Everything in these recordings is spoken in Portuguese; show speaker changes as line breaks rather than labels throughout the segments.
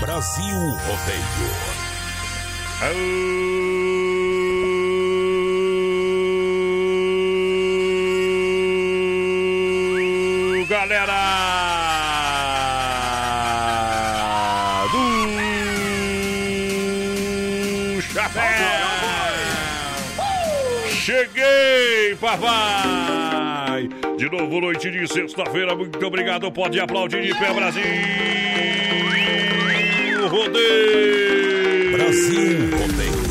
Brasil Rodeio.
Galera do Chapéu. Cheguei, papai! De novo, noite de sexta-feira. Muito obrigado. Pode aplaudir de pé, Brasil. Rodeio.
Brasil Rodeio.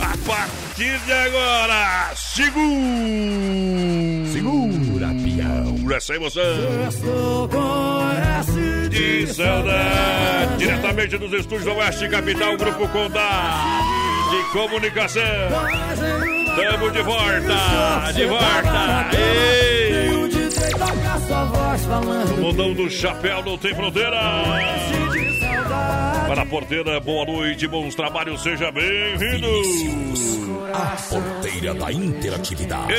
A partir de agora, segura.
Segura, peão.
Essa emoção. De saudade. Diretamente dos estúdios do Oeste Capital, Grupo Condá de Comunicação. Tamo de volta, de volta. Ei. O mundão do chapéu não tem fronteira. Para a porteira, boa noite, bons trabalhos, seja bem-vindo.
A porteira da interatividade.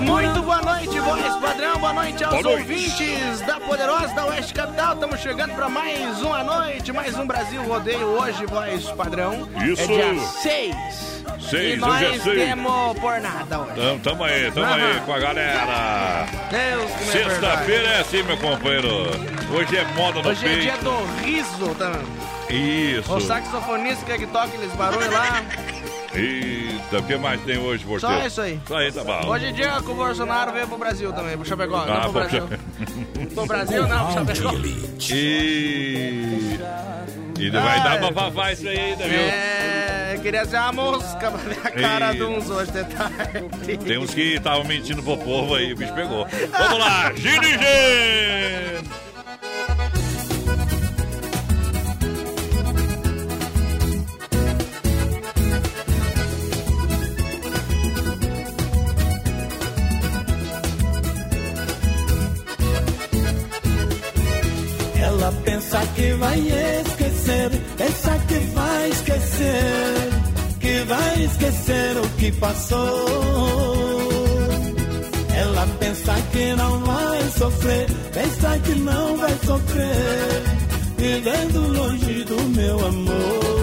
Muito boa noite, voz padrão. Boa noite aos
Boa noite.
ouvintes da Poderosa da Oeste Capital. Estamos chegando para mais uma noite, mais um Brasil Rodeio hoje, voz padrão.
Isso.
É dia 6.
Seis,
e
hoje é seis.
temos por nada hoje.
Tamo, tamo aí, tamo aí com a galera.
Que
Sexta-feira é assim, meu companheiro. Hoje é moda no
Hoje é dia
peito.
do riso também.
Isso.
O saxofonista quer que toque aqueles barulhos lá.
Eita, o que mais tem hoje, porteiro?
Só isso aí.
Só aí, tá bom.
Hoje é dia que o Bolsonaro veio pro Brasil também, pro Chapecó.
Ah,
não pro
pro
Brasil. Pro Brasil não, pro Chapecó.
E... E não vai
Ah,
dar
é.
pra favar isso aí ainda, viu?
É, queria ser uma mosca pra ver a cara de uns hoje de tarde.
Tem uns que estavam mentindo pro povo aí, o bicho pegou. Vamos lá, dirigente!
Ela pensa que vai esquecer, pensa que vai esquecer, que vai esquecer o que passou. Ela pensa que não vai sofrer, pensa que não vai sofrer, vivendo longe do meu amor.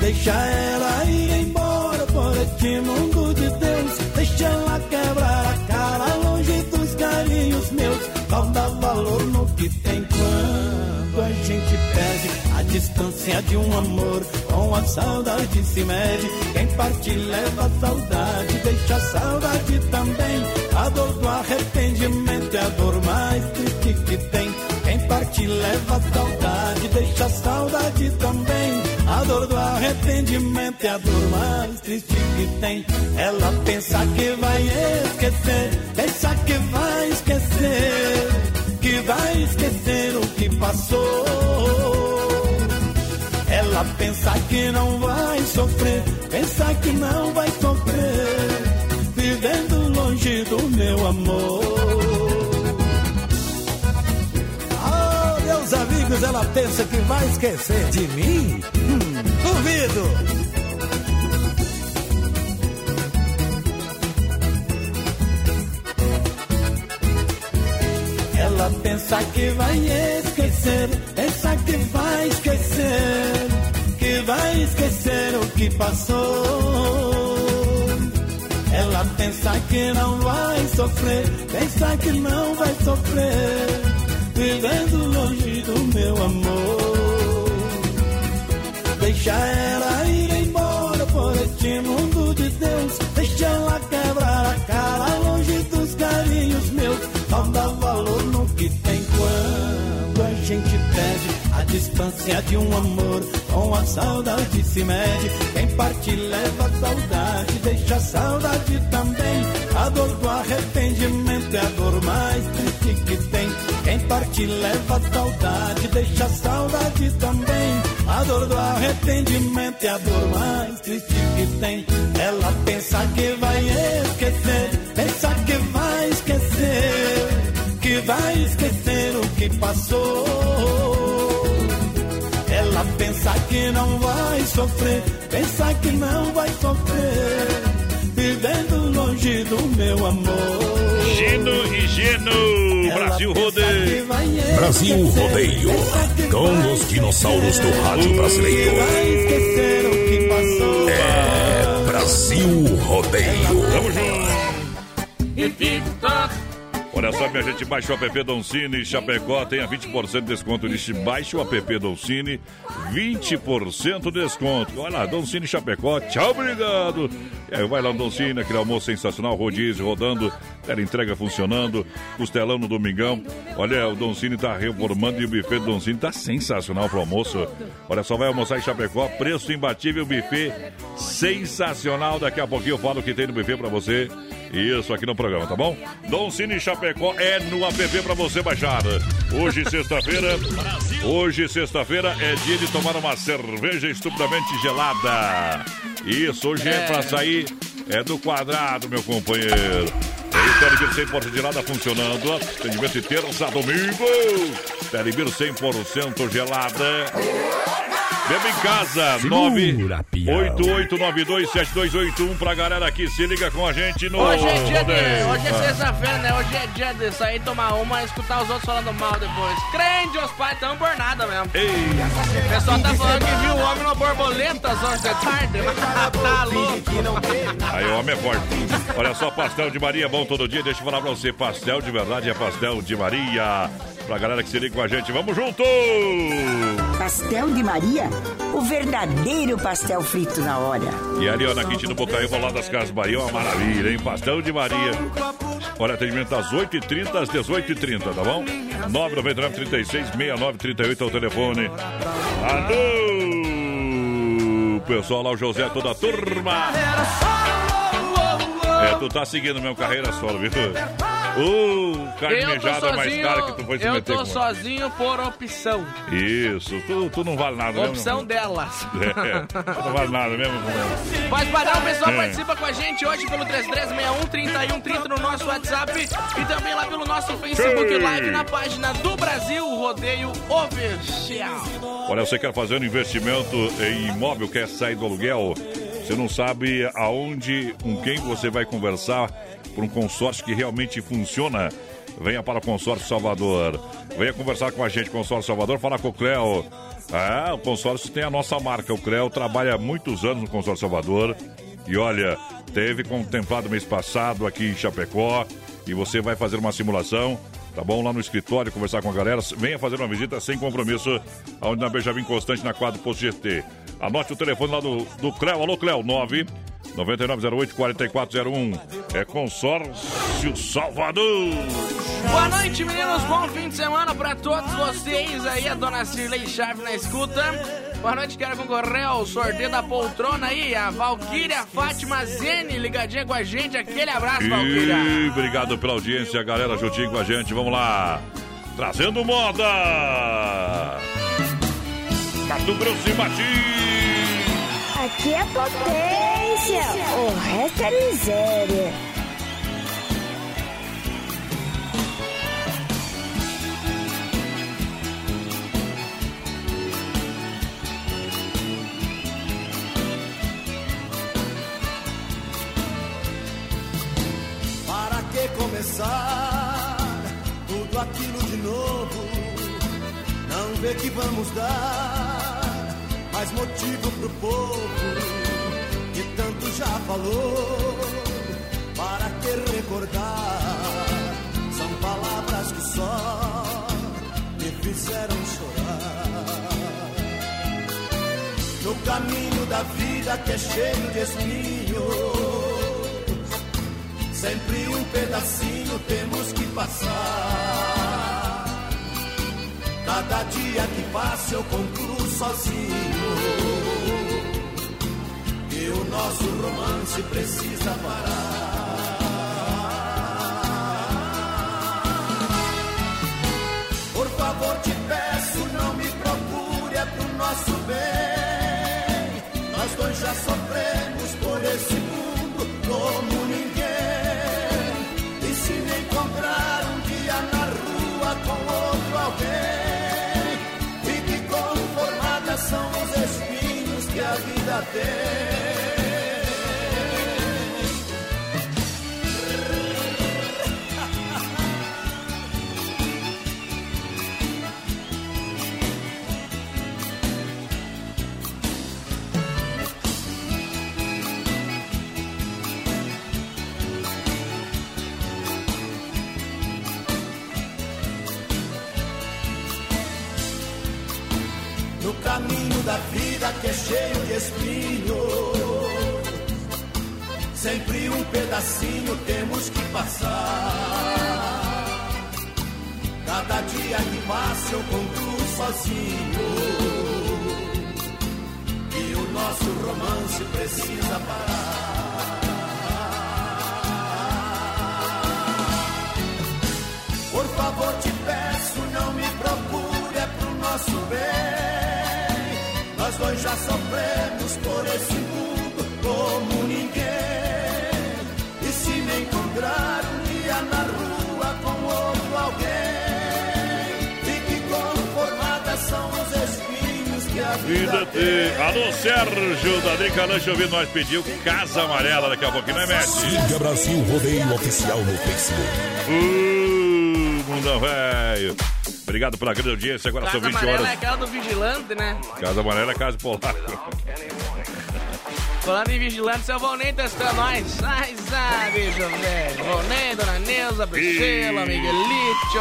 Deixa ela ir embora por este mundo de Deus. Deixa ela quebrar a cara longe dos carinhos meus. Não dá valor no que tem quando a gente perde a distância de um amor. Com a saudade se mede. Quem parte leva a saudade, deixa a saudade também. A dor do arrependimento é a dor mais triste que tem. Quem parte leva a saudade, deixa a saudade também. A dor do arrependimento é a dor mais triste que tem. Ela pensa que vai esquecer, pensa que vai esquecer, vai esquecer o que passou. Ela pensa que não vai sofrer, pensa que não vai sofrer, vivendo longe do meu amor. amigos, ela pensa que vai esquecer de mim? Hum, duvido! Ela pensa que vai esquecer, pensa que vai esquecer, que vai esquecer o que passou. Ela pensa que não vai sofrer, pensa que não vai sofrer, vivendo longe do meu amor. Deixa ela ir embora por este mundo de Deus, deixa ela quebrar a cara longe dos carinhos meus. Não dá quando a gente perde a distância de um amor com a saudade se mede. Quem parte leva a saudade, deixa a saudade também. A dor do arrependimento é a dor mais triste que tem. Quem parte leva a saudade, deixa a saudade também. A dor do arrependimento é a dor mais triste que tem. Ela pensa que vai esquecer, pensa que vai vai esquecer o que passou. Ela pensa que não vai sofrer, pensa que não vai sofrer, vivendo longe do meu amor.
Gino e Geno, Brasil Rodeio.
Brasil Rodeio, com os dinossauros do rádio brasileiro.
Vai esquecer o que passou.
É Brasil Rodeio.
Tamo junto. Olha só, minha gente, baixa o app Doncini Chapecó, tenha 20% de desconto. Disse, baixa o app Doncini, 20% de desconto. Olha lá, Doncini Chapecó, tchau, obrigado. E aí, vai lá no Doncini, aquele almoço sensacional, rodízio rodando, tela entrega funcionando, costelão no domingão. Olha, o Doncini tá reformando e o buffet do Doncini tá sensacional pro almoço. Olha só, vai almoçar em Chapecó, preço imbatível, buffet sensacional. Daqui a pouquinho eu falo o que tem no buffet pra você. Isso aqui no programa, tá bom? Dom Cine Chapecó é no app pra você baixar. Hoje, sexta-feira. Hoje, sexta-feira, é dia de tomar uma cerveja estupidamente gelada. Isso, hoje é pra sair. É do quadrado, meu companheiro. Aí, Telebir 100% gelada funcionando. Atendimento de terça a domingo. Telebir 100% gelada. Beba em casa,
Segura, pião.
988927281 pra galera que se liga com a gente no.
Hoje é dia de. Hoje é
Ah.
sexta-feira, né? Hoje é dia de sair tomar uma e escutar os outros falando mal depois. Crente, os pais tão por nada mesmo.
Ei,
O pessoal tá falando que viu o homem no borboletas hoje de tarde. tá louco.
aí o homem é forte. Olha só, pastel de Maria, bom todo dia. Deixa eu falar pra você: pastel de verdade é pastel de Maria. Pra galera que se liga com a gente, vamos junto!
Pastel de Maria, o verdadeiro pastel frito na hora.
E ali, ó, na Quintino Bocaí, lá das Casas Bahia, uma maravilha, hein? Pastel de Maria. Olha, atendimento das 8h30 às 18h30, tá bom? 999 36 69 38 é o telefone. Alô! Pessoal lá, o José, toda a turma. É, tu tá seguindo mesmo carreira solo, viu? Uh, carne
Eu tô
mejada mais
sozinho,
cara que tu foi se
eu
meter
tô
com.
sozinho por opção.
Isso, tu, tu não vale nada mesmo.
Opção delas.
É, tu não vale nada mesmo.
Pode parar, o pessoal
É.
participa com a gente hoje pelo 3361-3130 no nosso WhatsApp e também lá pelo nosso Facebook. Live na página do Brasil Rodeio Oficial.
Olha, você quer fazer um investimento em imóvel, quer sair do aluguel? Você não sabe aonde, com quem você vai conversar por um consórcio que realmente funciona? Venha para o Consórcio Salvador. Venha conversar com a gente, Consórcio Salvador, falar com o Cleo. Ah, o consórcio tem a nossa marca. O Cleo trabalha há muitos anos no Consórcio Salvador. E olha, teve contemplado mês passado aqui em Chapecó. E você vai fazer uma simulação tá bom? Lá no escritório, conversar com a galera. Venha fazer uma visita sem compromisso, aonde na Benjamin Constante, na quadra Posto GT. Anote o telefone lá do, do Cleo. Alô, Cleo, 9 9908 4401. É Consórcio Salvador.
Boa noite, meninos. Bom fim de semana pra todos vocês aí. A dona Cirlei Chave na escuta. Boa noite, quero concorrer ao sorteio da poltrona aí. A Valquíria Fátima Zene ligadinha com a gente. Aquele abraço, Valquíria.
E obrigado pela audiência, galera, juntinho com a gente. Vamos lá. Trazendo moda. Mato Grosso e Mati.
Aqui é potência, o resto é miséria.
Tudo aquilo de novo. Não vê que vamos dar mais motivo pro povo que tanto já falou. Para que recordar? São palavras que só me fizeram chorar. No caminho da vida que é cheio de espinhos Sempre um pedacinho temos que passar. Cada dia que passa eu concluo sozinho. E o nosso romance precisa parar. Por favor, te peço, não me procure, é pro nosso bem. Nós dois já sofremos por esse mundo como ninguém. alguém. Fique conformada, são os espinhos que a vida tem. Vida que é cheio de espinhos. Sempre um pedacinho temos que passar. Cada dia que passa eu concluo sozinho. E o nosso romance precisa parar. Por favor, te peço, não me procure, é pro nosso bem. Nós dois já sofremos por esse mundo como ninguém. E se me encontrar um dia na rua com outro alguém, fique conformada, são os espinhos que a vida, tem.
Alô, Sérgio da Decalanche ouvindo nós pediu Casa Amarela daqui a pouquinho, né, Messi?
Siga Brasil Rodeio Oficial no Facebook.
Uh, mundão velho. Obrigado pela grande audiência. Agora
Casa
são 20
Amarela
horas.
é aquela do vigilante, né?
Casa Amarela é casa polar.
Falando em vigilante, seu Volney testou nós. Ai, sabe, bicho, velho. Volney, Dona Neuza, Priscila, Miguelito.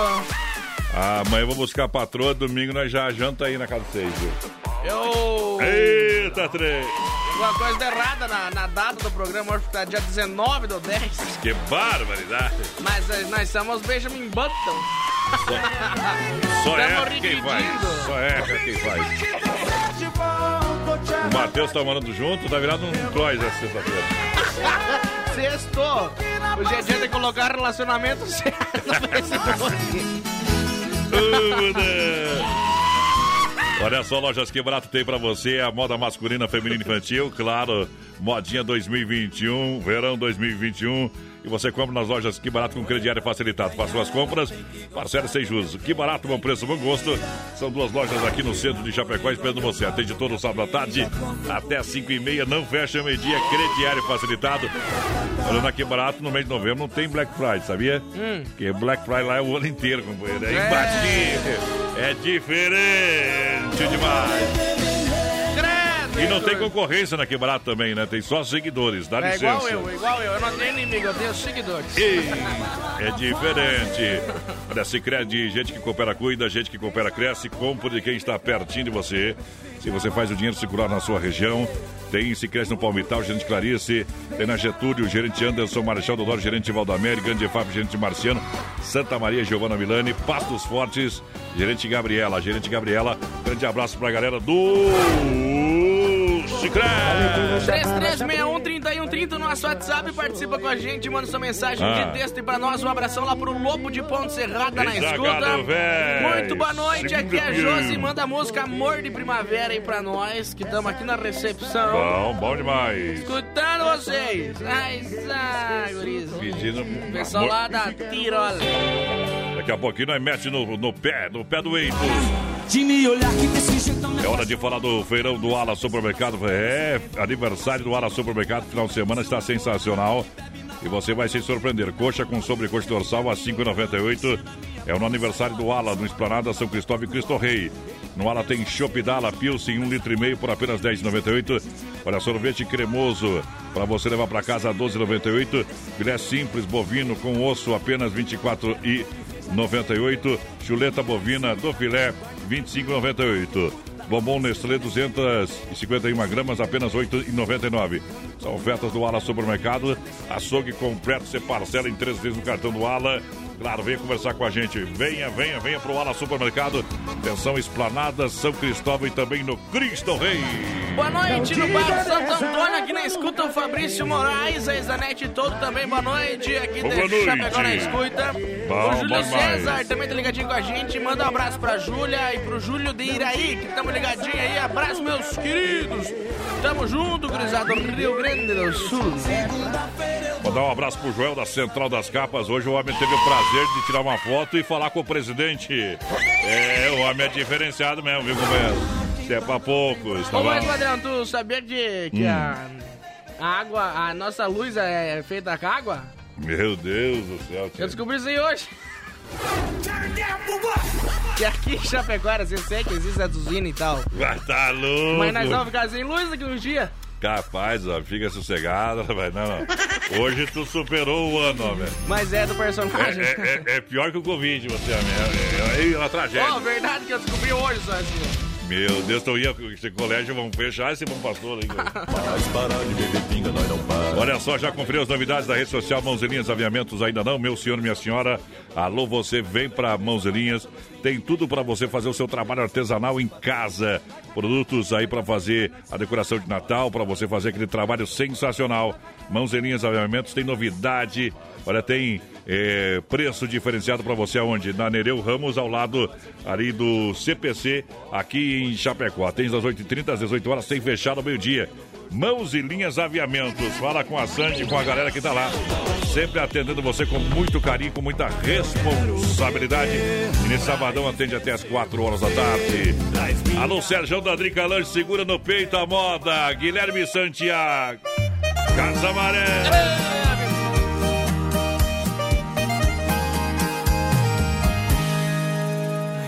Amanhã eu vou buscar a patroa. Domingo nós já janta aí na casa de vocês, viu?
Eu.
Eita, trem.
Alguma coisa errada na, na data do programa, hoje tá dia 19 do 10.
Que barbaridade.
Mas eh, nós somos Benjamin Button.
Só
Tamo
erra quem faz. Só erra quem faz. O Matheus tá morando junto, tá virado um cross essa sexta-feira.
Sextou. O GG tem que colocar relacionamento certo.
Ô, mulher. Olha só, Lojas Que Barato tem pra você a moda masculina, feminina e infantil, claro, modinha 2021, verão 2021. E você compra nas lojas Que Barato com crediário facilitado. Faça suas compras, parcela sem juros. Que Barato, bom preço, bom gosto. São duas lojas aqui no centro de Chapecó esperando você. Atende todo sábado à tarde até 5 e meia. Não fecha meio-dia, crediário facilitado. Olha, na Que Barato, no mês de novembro, não tem Black Friday, sabia? Porque Black Friday lá é o ano inteiro, companheiro. É imbatível. É diferente demais. E não tem concorrência na Que Barato também, né? Tem só seguidores, dá
É
licença.
igual eu, igual eu. Eu não tenho inimigo, eu tenho seguidores.
Ei, é diferente. Olha, Cicred, gente que coopera, cuida, gente que coopera, cresce, compra de quem está pertinho de você. Se você faz o dinheiro circular na sua região, tem Cicred no Palmital, gerente Clarice, tem na Getúlio, gerente Anderson, Marechal Dodoro, gerente Valdamere, Grande FAP, gerente Marciano, Santa Maria, Giovana Milani, Pastos Fortes, gerente Gabriela, gerente Gabriela. Grande abraço pra galera do Cicred.
3361-3130 no nosso WhatsApp, participa com a gente, manda sua mensagem
Ah.
de texto e pra nós um abração lá pro Lobo de Ponte Serrada na escuta. Muito boa noite, aqui é a Josi, manda a música Amor de Primavera aí pra nós, que estamos aqui na recepção.
Bom, bom demais.
Escutando vocês. Ai, guriza.
Pedindo.
Pessoal
amor-
lá da Tirola.
Daqui a pouquinho nós mete no, no pé, no pé do
jeito
É hora de falar do feirão do Ala Supermercado. É aniversário do Ala Supermercado. Final de semana está sensacional. e você vai se surpreender. Coxa com sobrecoxa dorsal a 5,98. É no aniversário do Ala, no Esplanada São Cristóvão e Cristo Rei. No Ala tem Chopp Dala Pilsen, 1,5 um litro e meio por apenas 10,98. Olha, sorvete cremoso para você levar para casa 12,98. Filé simples bovino com osso apenas 24,98. Chuleta bovina do filé 25,98. Bombom Nestlé 251 gramas, apenas 8,99. São ofertas do Ala Supermercado. Açougue completo, você parcela em três vezes no cartão do Ala. Claro, venha conversar com a gente. Venha, venha, venha pro Ala Supermercado. Atenção, Esplanada, São Cristóvão e também no Cristo Rei.
Boa noite no Bar Santo Antônio, aqui na escuta o Fabrício Moraes, a Isanete todo também, boa noite. Aqui
Boa
deixa
noite.
agora na escuta.
Bom,
o Júlio. César também tá ligadinho com a gente. Manda um abraço pra Júlia e pro Júlio de Iraí, que estamos ligadinhos aí. Abraço, meus queridos. Tamo junto, cruzado Rio Grande do Sul.
Vou dar um abraço pro Joel da Central das Capas. Hoje o homem teve o prazer de tirar uma foto e falar com o presidente. É, o homem é diferenciado mesmo, viu, companheiro? Isso é pra poucos, tá
Ô,
bom?
mas, Padrão, tu sabia de, que
Hum.
a, a água, a nossa luz é feita com água?
Meu Deus do céu,
Eu
tio.
descobri isso aí hoje. Que aqui em Chapecoara, você sei que existe a usina e tal.
Vai tá louco.
Mas nós vamos ficar sem luz daqui uns dias.
Capaz, ó, fica sossegado, velho. Não, não. Hoje tu superou o ano, velho.
Mas é do
É,
personagem.
é- é- é pior que o Covid, você, homem. É, é, é uma tragédia.
Ó, verdade que eu descobri hoje só assim.
Meu Deus, então ia esse colégio, vamos fechar esse bom pastor aí. cara.
Mas parar de beber pinga, nós não para.
Olha só, já conferiu as novidades da rede social Mãozelinhas Aviamentos? Ainda não? Meu senhor, minha senhora, alô, você vem pra Mãozelinhas. Tem tudo para você fazer o seu trabalho artesanal em casa. Produtos aí para fazer a decoração de Natal, para você fazer aquele trabalho sensacional. Mãozelinhas Aviamentos tem novidade. Olha, tem é, preço diferenciado para você aonde? Na Nereu Ramos, ao lado ali do CPC, aqui em Chapecó. Tem das 8h30 às 18 horas, sem fechar ao meio-dia. Mãos e Linhas Aviamentos. Fala com a Sandy, com a galera que tá lá. Sempre atendendo você com muito carinho, com muita responsabilidade. E nesse sabadão atende até as 4 horas da tarde. Alô, Sérgio da Drica Lanche, segura no peito a moda. Guilherme Santiago. Casa Amarela.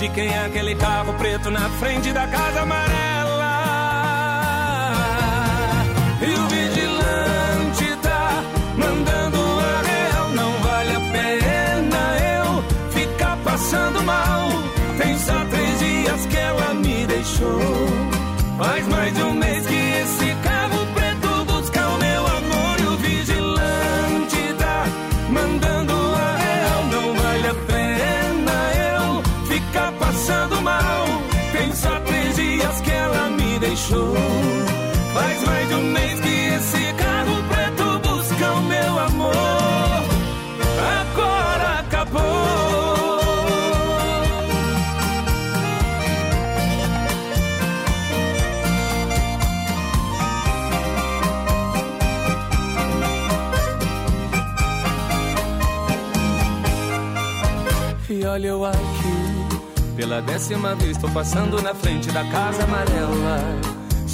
de quem é aquele carro preto na frente da casa amarela? E o vigilante tá mandando a real. Não vale a pena eu ficar passando mal. Tem só três dias que ela me deixou. Faz mais de um mês que mês que esse carro preto busca o meu amor. Agora acabou. E olha eu aqui, pela décima vez tô passando na frente da casa amarela.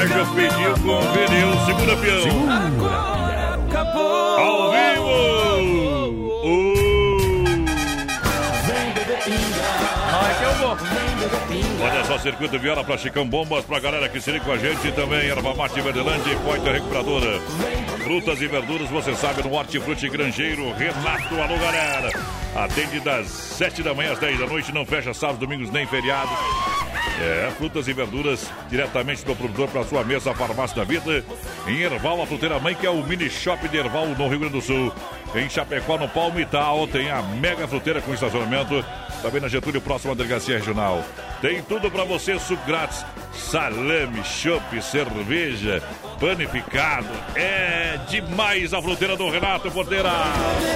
Sérgio pediu com pneu, segura peão.
Agora acabou.
Ao vivo!
Olha que eu vou.
Olha só, Circuito Viola pra Chicão Bombas, pra galera que se liga com a gente e também Erva Mate Verdelândia e Poita Recuperadora. Frutas e verduras, você sabe, no Hortifruti Grangeiro. Renato, alô galera. Atende das 7 da manhã às 10 da noite, não fecha sábados, domingos nem feriados. É, frutas e verduras diretamente do produtor para sua mesa, Farmácia da Vida. Em Erval, a Fruteira Mãe, que é o mini shop de Erval, no Rio Grande do Sul. Em Chapecó, no Palmital, tem a mega fruteira com estacionamento. Também na Getúlio, próxima delegacia regional. Tem tudo para você, suco grátis, salame, chopp, cerveja, panificado. É demais a fruteira do Renato Porteira.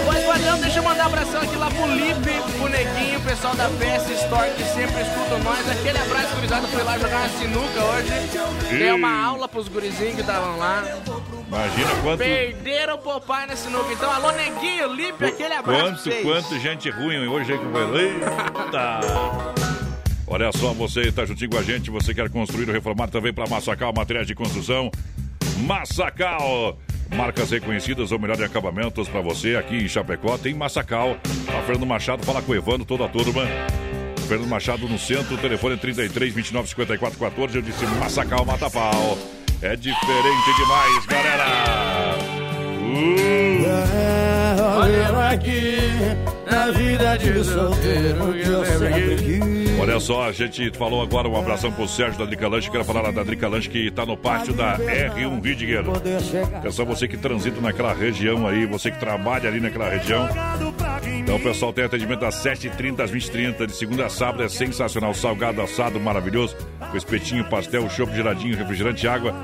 Pois, padrão, deixa eu mandar um abração aqui lá pro Lipe, pro Neguinho, o pessoal da Festa Store que sempre escutam nós. Aquele abraço, gurizada, foi lá jogar uma sinuca hoje. Deu uma aula pros gurizinhos que estavam lá.
Imagina quanto.
Perderam o Popeye na sinuca. Então, alô, Neguinho, Lipe, aquele abraço
Quanto, quanto gente ruim hoje aí com Eita! Olha só, você está juntinho com a gente, você quer construir ou reformar também para Massacal, materiais de construção. Massacal! Marcas reconhecidas ou melhor em acabamentos para você aqui em Chapecó. Tem Massacal. A Fernando Machado fala com o Evandro, toda a turma. Fernando Machado no centro, telefone 33 29 54 14. Eu disse Massacal Mata Pau. É diferente demais, galera!
Olha aqui, na vida de solteiro que eu sempre quis.
Olha só, a gente falou agora um abração pro Sérgio da Drica Lanche. Quero falar lá da Drica Lanche que tá no pátio da R1 Ridger. Atenção, você que transita naquela região aí, você que trabalha ali naquela região. Então, o pessoal tem atendimento das 7h30 às 20h30, de segunda a sábado. É sensacional. Salgado, assado, maravilhoso. Com espetinho, pastel, chopp geladinho, refrigerante, água.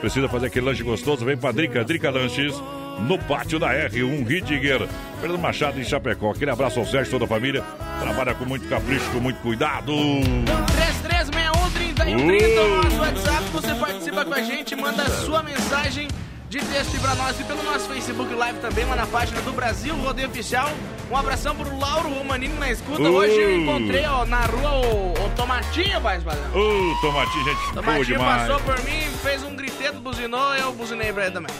Precisa fazer aquele lanche gostoso? Vem pra Drica, Drica Lanches. No pátio da R1 Ridger. Fernando Machado em Chapecó. Aquele abraço ao Sérgio e toda a família. Trabalha com muito capricho, com muito cuidado.
3361 3130 o nosso WhatsApp. Você participa com a gente, manda a sua mensagem de texto para nós e pelo nosso Facebook Live também, lá na página do Brasil Rodeio Oficial. Um abração pro Lauro Romanini na escuta.
Uh.
Hoje eu encontrei ó, na rua o, o Tomatinho, mais padrão.
Ô, Tomatinho, gente
Tomatinho
demais.
passou por mim, fez um buzinou, eu buzinei pra ele também.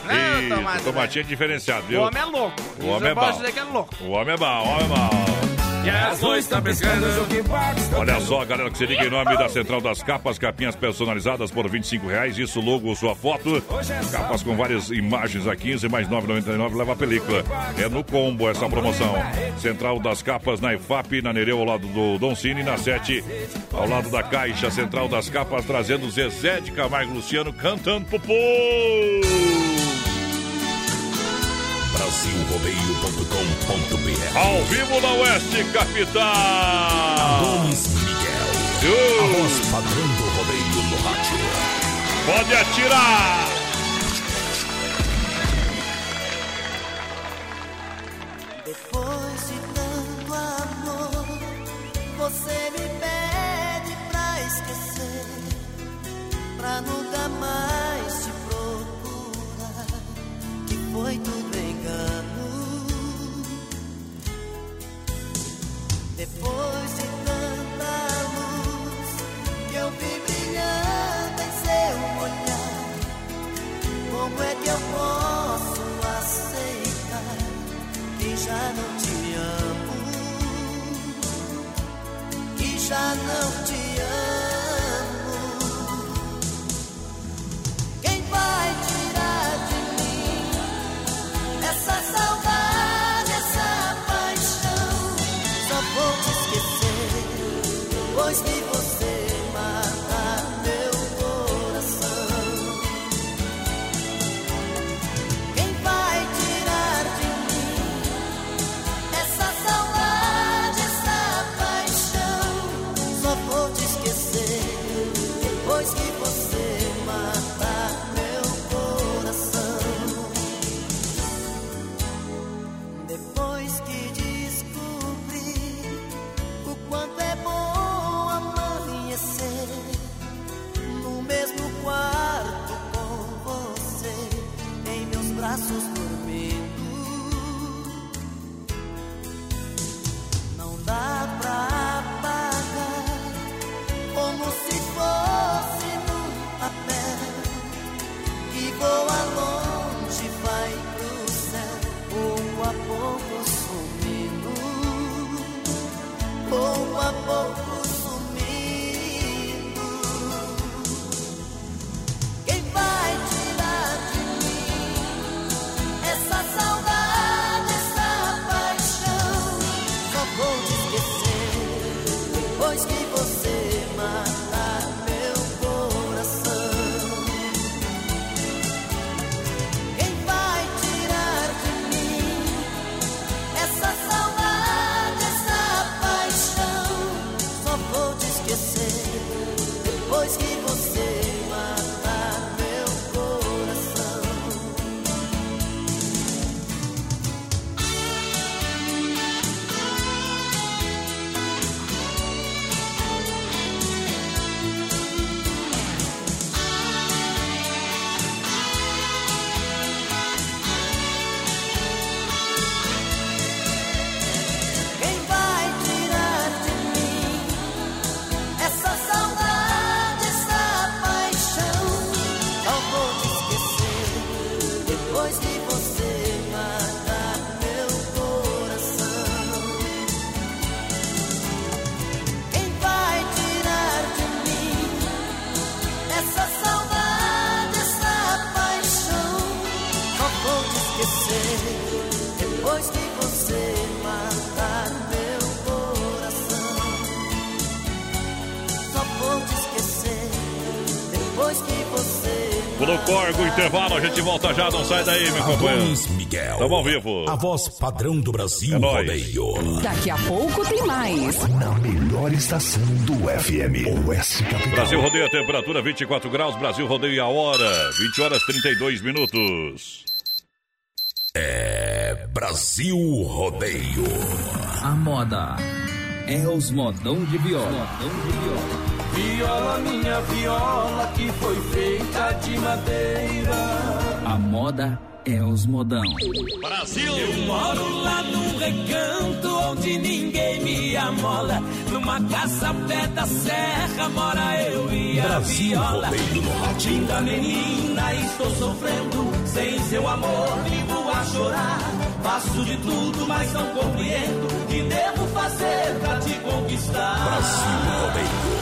Tomate?
Tomatinho é diferenciado,
O
viu?
homem é louco.
O homem
Eu
é
posso
bom.
dizer que é louco.
O homem é bom, o homem é bom.
Tá
Olha só, galera, que se liga em nome da Central das Capas, capinhas personalizadas por 25 reais, isso, logo, sua foto. Capas com várias imagens a 15, mais 9,99, leva a película. É no combo essa promoção. Central das Capas na IFAP, na Nereu, ao lado do Don Cine, na 7, ao lado da Caixa Central das Capas, trazendo Zezé de Camargo Luciano cantando pro povo.
Brasilrodeio.com.br
Ao vivo na Oeste Capital.
Donis Miguel.
Uh,
A voz padrão do rodeio no rádio.
pode atirar.
Como é que eu posso aceitar? que já não te amo, que já não te amo. Quem vai tirar de mim essa saudade, essa paixão? Só vou te esquecer, pois que a pouco sumindo. Quem vai tirar de mim essa saudade, essa paixão? Só vou te esquecer depois que você.
Gente volta já, não sai daí, meu companheiro.
Miguel.
Tamo ao vivo.
A voz padrão do Brasil
É.
Rodeio.
Daqui a pouco tem mais.
Na melhor estação do FM, Oeste Capital.
Brasil rodeia a temperatura 24 graus, Brasil rodeia a hora, 20 horas 32 minutos.
É Brasil Rodeio.
A moda é os modão de viola.
Viola, minha viola, que foi feita de madeira.
A moda é os modão.
Brasil! Eu moro lá num recanto onde ninguém me amola. Numa casa ao pé da serra mora eu e a
Brasil
viola. Linda menina, estou sofrendo. Sem seu amor, vivo a chorar. Faço de tudo, mas não compreendo. O que devo fazer pra te conquistar?
Brasil Rodeio.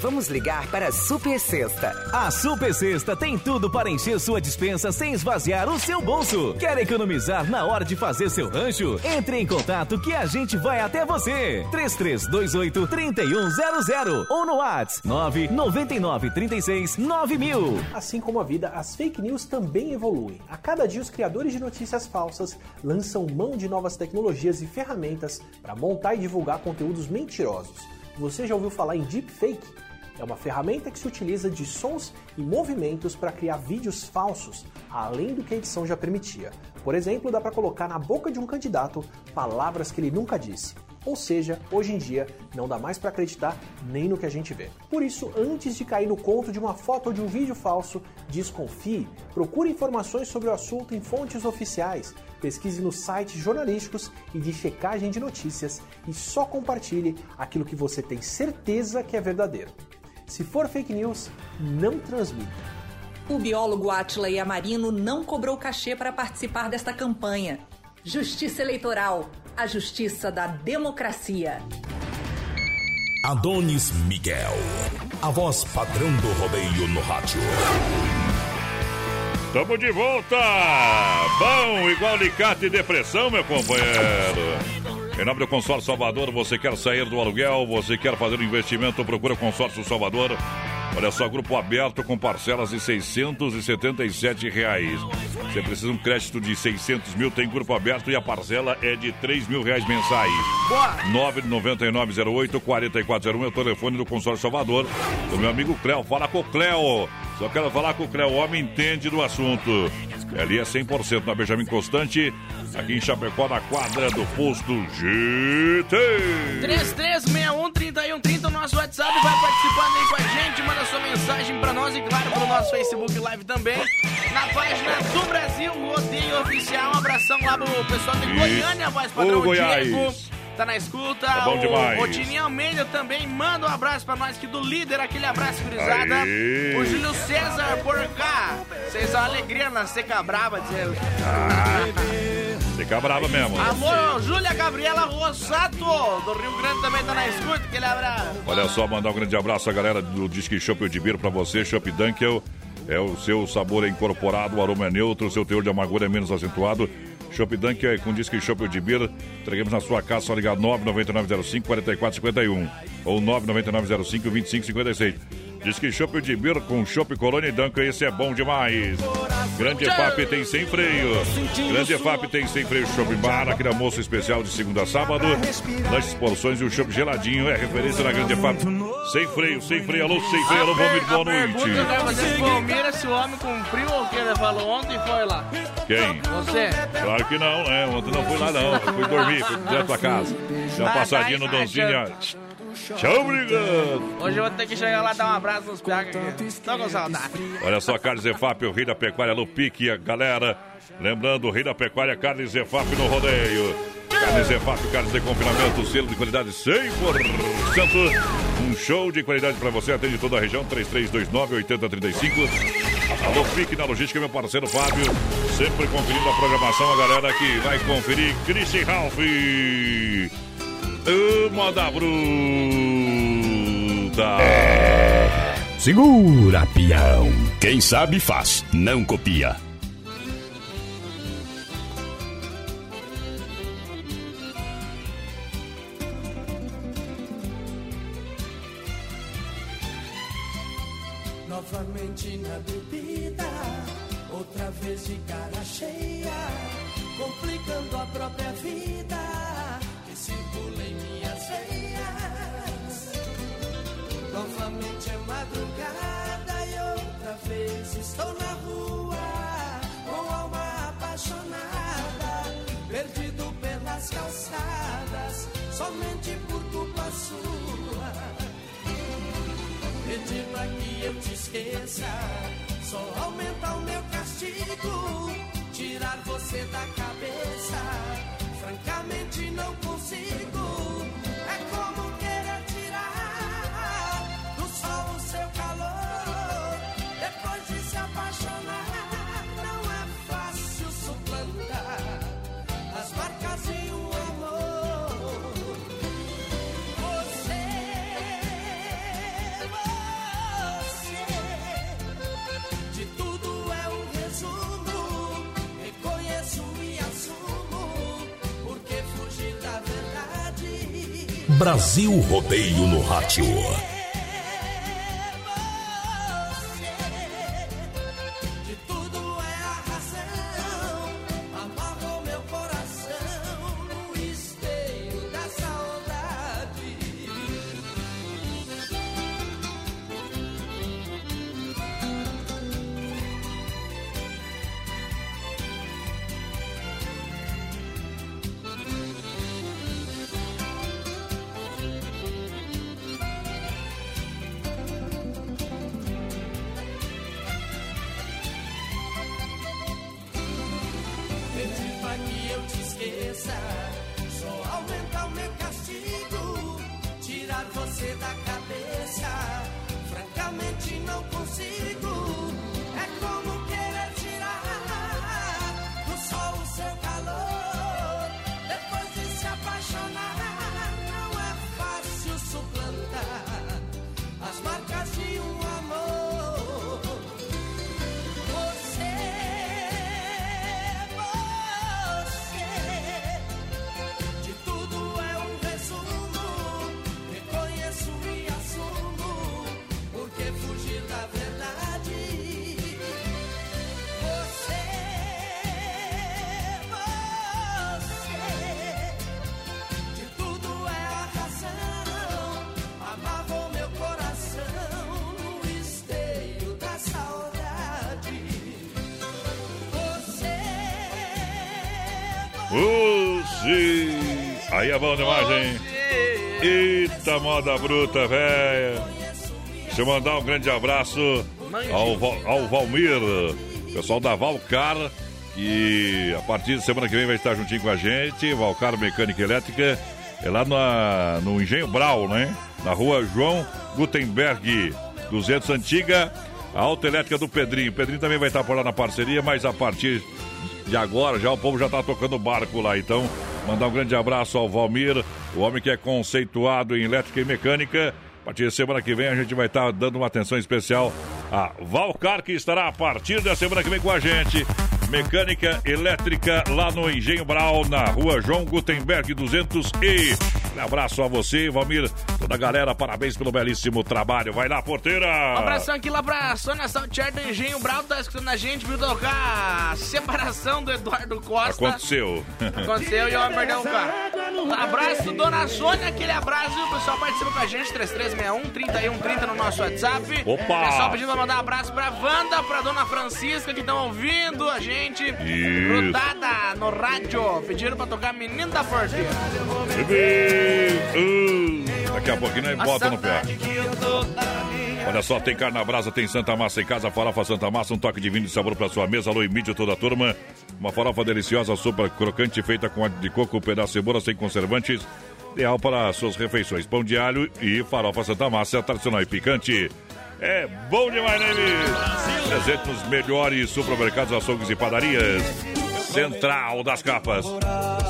Vamos ligar para a Super Sexta.
A Super Sexta tem tudo para encher sua dispensa sem esvaziar o seu bolso. Quer economizar na hora de fazer seu rancho? Entre em contato que a gente vai até você. 3328 3100 ou no WhatsApp 999 36 9000.
Assim como a vida, as fake news também evoluem. A cada dia, os criadores de notícias falsas lançam mão de novas tecnologias e ferramentas para montar e divulgar conteúdos mentirosos. Você já ouviu falar em deepfake? É uma ferramenta que se utiliza de sons e movimentos para criar vídeos falsos, além do que a edição já permitia. Por exemplo, dá para colocar na boca de um candidato palavras que ele nunca disse. Ou seja, hoje em dia não dá mais para acreditar nem no que a gente vê. Por isso, antes de cair no conto de uma foto ou de um vídeo falso, desconfie, procure informações sobre o assunto em fontes oficiais, pesquise nos sites jornalísticos e de checagem de notícias e só compartilhe aquilo que você tem certeza que é verdadeiro. Se for fake news, não transmita.
O biólogo Atila Yamarino não cobrou cachê para participar desta campanha. Justiça Eleitoral, a justiça da democracia.
Adonis Miguel. A voz padrão do rodeio no rádio.
Tamo de volta! Bom, igual alicate e depressão, meu companheiro. Em nome do Consórcio Salvador, você quer sair do aluguel, você quer fazer um investimento, procura o Consórcio Salvador. Olha só, grupo aberto com parcelas de 677 reais. Você precisa de um crédito de 600 mil, tem grupo aberto e a parcela é de 3 mil reais mensais. 99908-4401 é o telefone do Consórcio Salvador. O meu amigo Cléo, fala com o Cléo. Só quero falar com o Cléo, o homem entende do assunto. Ali é 100% na Benjamin Constante, aqui em Chapecó, na quadra do posto GT.
3361-3130, o nosso WhatsApp, vai participando aí com a gente, manda sua mensagem pra nós e claro pro nosso Facebook Live também. Na página do Brasil Rodeio Oficial, um abração lá pro pessoal de. Goiânia, voz padrão
Ô, Goiás.
Diego. Tá na escuta.
Tá bom
o,
demais.
O Tininho Almeida também manda um abraço pra nós aqui do líder, aquele abraço, gurizada.
Aê.
O Júlio César por cá. vocês são alegria na seca brava, diz ele.
Fica brava mesmo.
Amor, Júlia Gabriela Rossato, do Rio Grande também tá na escuta, aquele abraço.
Olha só, mandar um grande abraço à galera do Disque Shop de Biro pra você, Shop Dunkel. É o seu sabor é incorporado, o aroma é neutro, o seu teor de amargura é menos acentuado. Shop Dunkel é com Disque Shop de Biro. Entreguemos na sua casa, só ligar 99905 4451 ou 99905 2556. Disque Shop de Biro com Shop Colônia e Dunkel, esse é bom demais. Grande EFAP tem sem freio. Grande EFAP tem sem freio Shopping Bar, aquele almoço especial de segunda a sábado. Lanches, porções e o chopp geladinho é referência na Grande EFAP. Sem freio, sem freio, alô, sem freio, alô, Valmir, boa
eu
noite.
pro Palmeiras se o homem cumpriu o que ele falou ontem e foi lá.
Quem?
Você.
Claro que não, né? Ontem não fui lá não. Eu fui dormir, fui direto pra casa.
Ah,
passadinha no Donzinho. Tchau, obrigado.
Hoje eu vou ter que chegar lá e dar um abraço nos piacos aqui. Tô com saudade.
Olha só, Carlos Zefap, o rei da pecuária no pique, a galera. Lembrando, o rei da pecuária, Carlos Zefap no rodeio. Carnes Zefap, carnes de confinamento, selo de qualidade 100%. Um show de qualidade para você, atende toda a região, 3329-8035. Alô, Pique na logística, meu parceiro Fábio. Sempre conferindo a programação, a galera que vai conferir. Christian Ralph. Ô, Moda Bruta.
Segura, peão. Quem sabe faz, não copia.
Sua pedir pra que eu te esqueça. Só aumenta o meu castigo, tirar você da cabeça. Francamente não consigo.
Brasil Rodeio no Rádio.
Uzi. Aí é bom demais, hein? Eita, moda bruta, velha. Deixa eu mandar um grande abraço ao, Val- ao Valmir, pessoal da Valcar, que a partir de semana que vem vai estar juntinho com a gente. Valcar Mecânica Elétrica, é lá na, no Engenho Brau, né? Na rua João Gutenberg, 200 Antiga. A autoelétrica do Pedrinho. O Pedrinho também vai estar por lá na parceria, mas a partir de agora já o povo já está tocando barco lá. Então, mandar um grande abraço ao Valmir, o homem que é conceituado em elétrica e mecânica. A partir de semana que vem a gente vai estar dando uma atenção especial a Valcar, que estará a partir da semana que vem com a gente. Mecânica elétrica lá no Engenho Brau, na rua João Gutenberg 200 e um abraço a você, Valmir, toda a galera, parabéns pelo belíssimo trabalho. Vai lá, porteira!
Um abração aqui lá pra Sônia Saltier do Engenho Brau, tá escutando a gente, viu tocar a separação do Eduardo Costa.
Aconteceu.
Aconteceu e eu perdeu o carro. Um abraço, dona Sônia, aquele abraço, o pessoal participa com a gente, 3361 3130 no nosso WhatsApp.
Opa!
Pessoal pedindo pra mandar um abraço pra Wanda, pra dona Francisca, que estão ouvindo a gente.
Isso.
Grudada no rádio, pediram pra tocar Menino da Porteira.
Uh, daqui a pouquinho nós bota no pé. Olha só, tem carne na brasa, tem Santa Massa em casa, farofa Santa Massa, um toque de vinho de sabor para sua mesa. Alô, mídia toda a turma. Uma farofa deliciosa, sopa crocante feita com óleo de coco, pedaço de cebola sem conservantes. Ideal para suas refeições. Pão de alho e farofa Santa Massa, tradicional e picante. É bom demais, né, amigo? Presente nos melhores supermercados, açougues e padarias. Central das Capas.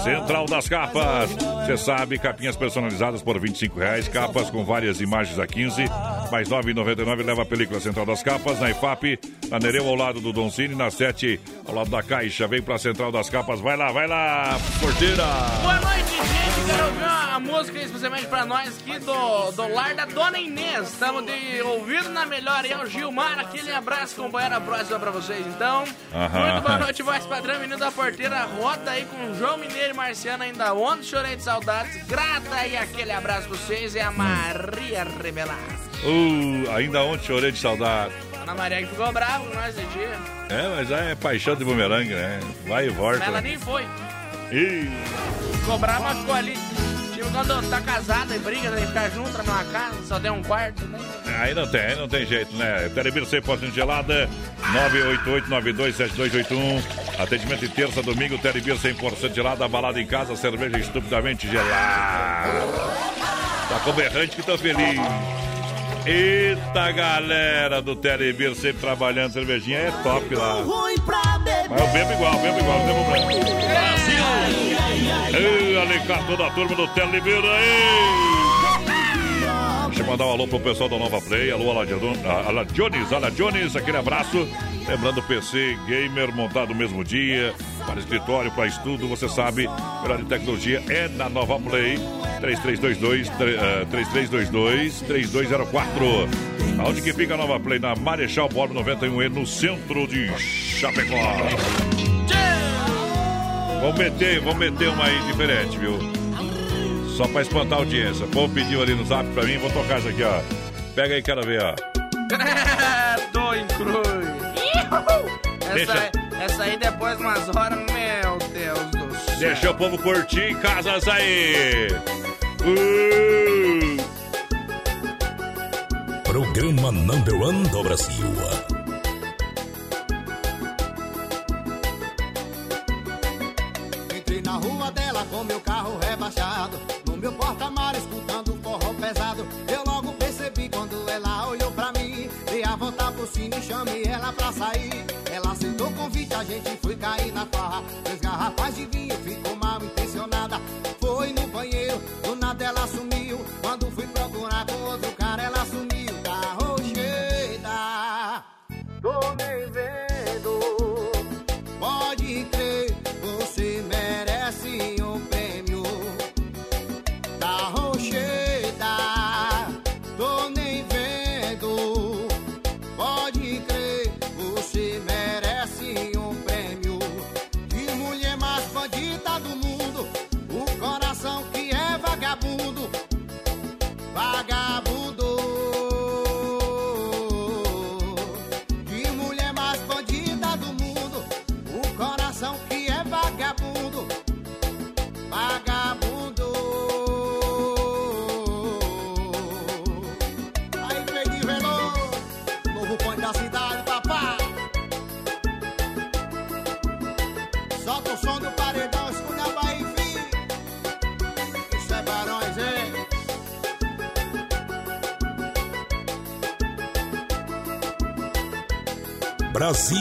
Central das Capas. Você sabe, capinhas personalizadas por 25 reais, capas com várias imagens a 15, mais 9,99 leva a película Central das Capas, na IFAP, na Nereu ao lado do Don Cine, na 7 ao lado da Caixa. Vem pra Central das Capas, vai lá, vai lá, porteira!
Boa noite, gente. Quero ouvir uma música especialmente pra nós aqui do, do lar da Dona Inês. Estamos de ouvido na melhor aí, é o Gilmar. Aquele abraço, companheira próxima pra vocês, então.
Aham.
Muito boa noite, voz padrão, menino da porteira. Roda aí com João Mineiro e Marciano ainda ontem. Chorei de saudades. Grata e aquele abraço pra vocês. É a Maria Rebelar.
Uh, ainda ontem chorei de saudade.
Ana Maria que ficou brava com nós esse dia.
É, mas é paixão de bumerangue, né? Vai e volta.
Mas ela nem foi.
Ih,
Ficou brava, mas ficou ali. Tipo, quando tá casada e briga, tem que ficar junto na mesma casa, só tem um quarto. Né?
aí não tem, aí não tem jeito, né? Telebir 100% gelada, 988-927281. Atendimento de terça, domingo, Telebir 100% gelada, balada em casa, cerveja estupidamente gelada. Tá com berrante que tô feliz. Eita, galera do Telebir sempre trabalhando, cervejinha é top lá. Mas eu bebo igual, bebo igual, não tem problema. Ei, toda a turma do Telebir aí. Deixa eu mandar um alô pro pessoal da Nova Play. Alô, Ala Jones, Ala Jones, aquele abraço. Lembrando, PC Gamer montado no mesmo dia, para escritório, para estudo, você sabe, melhor de tecnologia é na Nova Play. 3322 tre- eh, 3322 3204. Aonde que fica a Nova Play? Na Marechal Borba 91E, no centro de Chapecó. Vamos meter, vamos meter uma aí diferente, viu? Só pra espantar a audiência. O povo pediu ali no zap pra mim, vou tocar isso aqui, ó. Pega aí, quero ver, ó.
Credo em cruz. Essa,
Deixa-
essa aí depois de umas horas, meu Deus do céu.
Deixa o povo curtir em casas aí. Uh!
Programa Number One do Brasil.
Com meu carro rebaixado No meu porta-mar escutando forró pesado. Eu logo percebi quando ela olhou pra mim Dei a volta por cima e chamei ela pra sair. Ela aceitou o convite, a gente foi cair na farra. Três garrafas de vinho,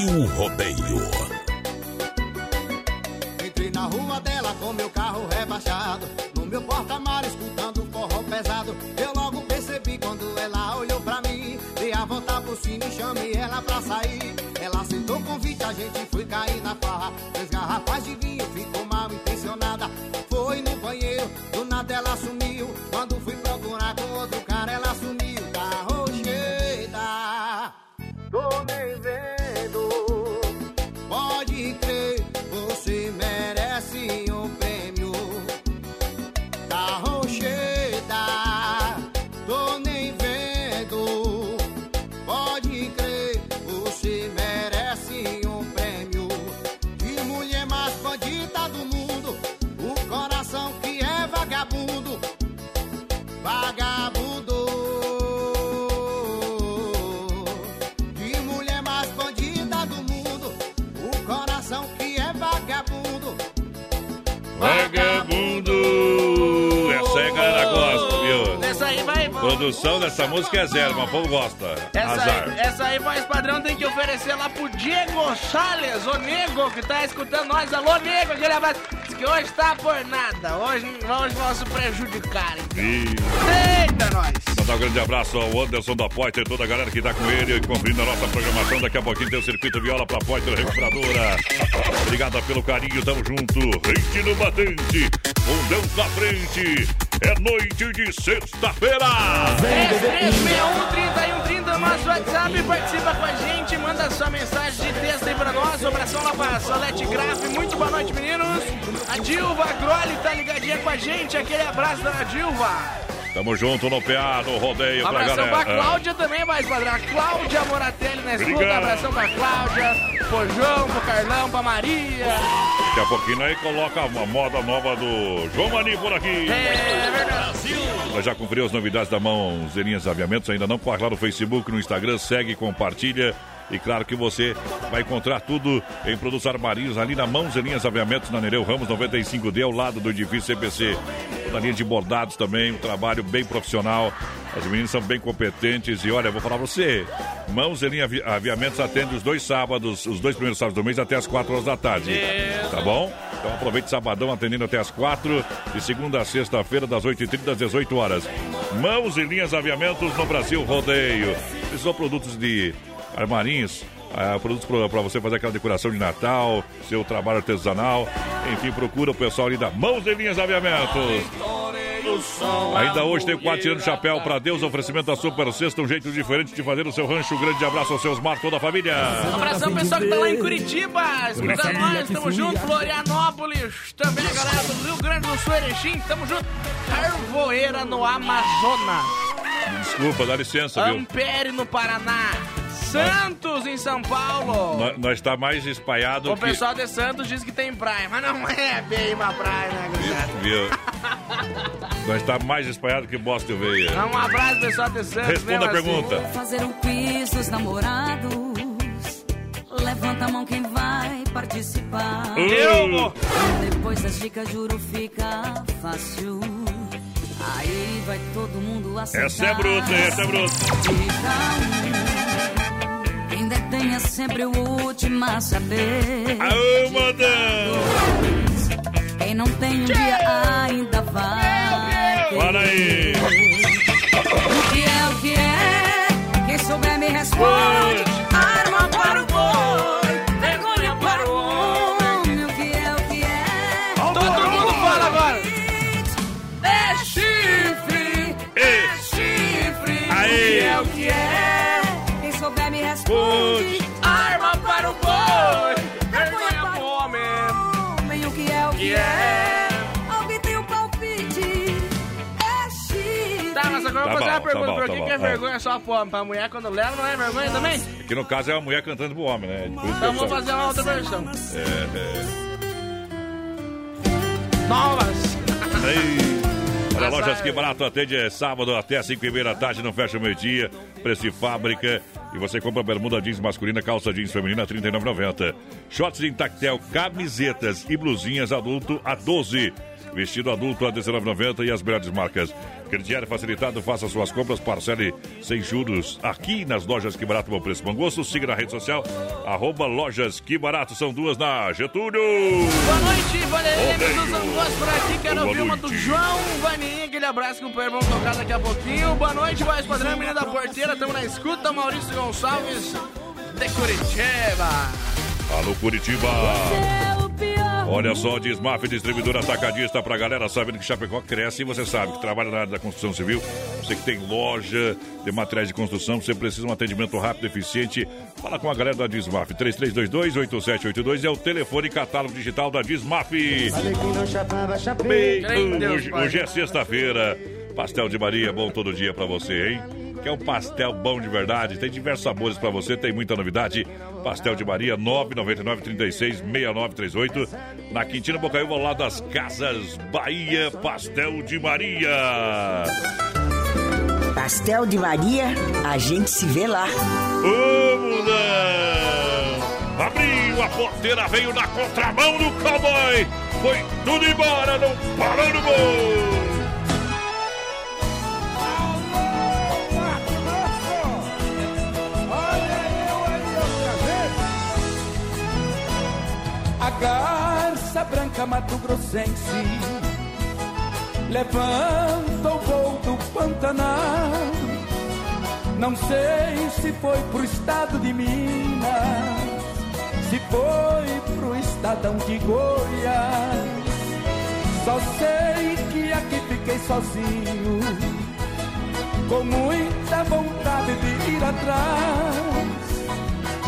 Brasil Rodeio.
Entrei na rua dela com meu carro rebaixado. No meu porta-mar escutando forró pesado. Eu logo percebi quando ela olhou pra mim. Dei a volta pro cine e chamei ela pra sair.
Produção dessa música é zero, mas o povo gosta.
Essa
Azar.
aí, essa aí, voz padrão, tem que oferecer lá pro Diego Salles, o Nego, que tá escutando nós. Alô, Nego, aquele abraço. Diz que hoje tá por nada. Hoje vamos vamos prejudicar. então. Eita, nós!
Mandar um grande abraço ao Anderson da Poiter, toda a galera que tá com ele, conferindo a nossa programação. Daqui a pouquinho tem o circuito viola pra Poiter Recuperadora. Obrigada pelo carinho, tamo junto. Rente no batente, fundão pra frente. É noite de sexta-feira.
3130 nosso WhatsApp, participa com a gente, manda sua mensagem de texto aí pra nós. Abração lá pra Salete Graf, muito boa noite, meninos. A Dilva Groli tá ligadinha com a gente, aquele abraço da Dilva.
Tamo junto no PA, no rodeio pra
Abração
galera.
pra Cláudia também, mais padrão. A Cláudia Moratelli na escuta.
Obrigado.
Abração pra Cláudia, pro João, pro Carlão, pra Maria.
Daqui a pouquinho aí coloca uma moda nova do João Mani por aqui.
É verdade.
Nós já conferiu as novidades da Mãozinhas Aviamentos, ainda não? Corre lá no Facebook, no Instagram, segue, compartilha. E claro que você vai encontrar tudo em produtos armarinhos ali na Mãozinhas Aviamentos, na Nereu Ramos 95D, ao lado do edifício CPC. Na linha de bordados também, um trabalho bem profissional. As meninas são bem competentes e olha, vou falar pra você, Mãos Avi- Aviamentos atende os dois sábados, os dois primeiros sábados do mês até as 4 horas da tarde. Tá bom? Então aproveite sabadão atendendo até as 4 de segunda a sexta-feira, das 8h30 às 18 horas. Mãos e linhas aviamentos no Brasil Rodeio. São produtos de armarinhos. ah, produtos para você fazer aquela decoração de Natal, seu trabalho artesanal. Enfim, procura o pessoal ali da Mãos e Linhas Aviamentos. Ainda hoje tem o quatro tirando chapéu para Deus, oferecimento da Super Sexta, um jeito diferente de fazer o seu rancho. Um grande abraço ao seus Mar, toda a família.
Abração, pessoal que tá lá em Curitiba, escutando nós, tamo junto, Florianópolis, também a galera do Rio Grande do Sul, Erechim, tamo junto, Carvoeira no Amazonas,
Desculpa, dá licença, viu?
Ampere no Paraná, Santos em São Paulo.
Nós, nós tá mais espalhado
O
que...
pessoal de Santos diz que tem praia, mas não é bem uma praia, né?
Viu? Nós tá mais espalhado que bosta de veia.
Um abraço, pessoal de Santos.
Responda a
mesmo assim.
pergunta.
Fazer um quiz dos namorados. Levanta a mão quem vai participar.
Eu vou.
Depois das dicas, juro, fica fácil. Aí vai todo mundo acertar.
Essa é bruta, essa é bruta.
Quem detém é sempre o último a saber.
Aô, modão!
Quem não tem um dia ainda vai.
Fala aí!
O que é, o que é? Quem souber me responde.
Fazer
bom,
uma
tá
pergunta.
bom,
Por
tá
que,
bom.
que é vergonha só pro homem? Pra mulher quando leva não é vergonha também?
Que no caso é a mulher cantando pro homem, né?
Então
só-
fazer uma outra versão.
É, é.
Novas.
Aí. Olha, lojas que barato atende é sábado até 5 e meia da tarde, não fecha o meio-dia. Preço de fábrica. E você compra bermuda jeans masculina, calça jeans feminina R$ 39,90. Shorts em tactel, camisetas e blusinhas adulto a 12. Vestido adulto a R$19,90 e as melhores marcas. Crediário facilitado, faça suas compras, parcele sem juros aqui nas lojas Que Barato Bom Preço Bom Gosto. Siga na rede social, arroba lojas Que Barato. São duas na Getúlio.
Boa noite, Valerina dos Angos por aqui. Quero
Boa
ouvir uma do João Vaninha. Aquele abraço que o Pé vamos tocar daqui a pouquinho. Boa noite, voz padrão, menina da porteira. Estamos na escuta. Maurício Gonçalves de Curitiba.
Alô, Curitiba. Olha só, Desmaf, distribuidor atacadista pra galera sabendo que Chapecó cresce e você sabe que trabalha na área da construção civil. Você que tem loja, tem materiais de construção, você precisa de um atendimento rápido e eficiente. Fala com a galera da Desmaf. 3322-8782 é o telefone e catálogo digital da Desmaf. Bem, hoje, hoje é sexta-feira. Pastel de Maria, bom todo dia pra você, hein? Quer um pastel bom de verdade? Tem diversos sabores pra você, tem muita novidade. Pastel de Maria, 999 36 6938 Na Quintina Bocaiúva, ao lado das Casas Bahia, Pastel de Maria.
Pastel de Maria, a gente se vê lá.
Vamos não! Abriu a porteira, veio na contramão do cowboy. Foi tudo embora, não parou no gol.
Garça branca Mato Grossense levanta o voo do Pantanal. Não sei se foi pro estado de Minas, se foi pro estadão de Goiás. Só sei que aqui fiquei sozinho, com muita vontade de ir atrás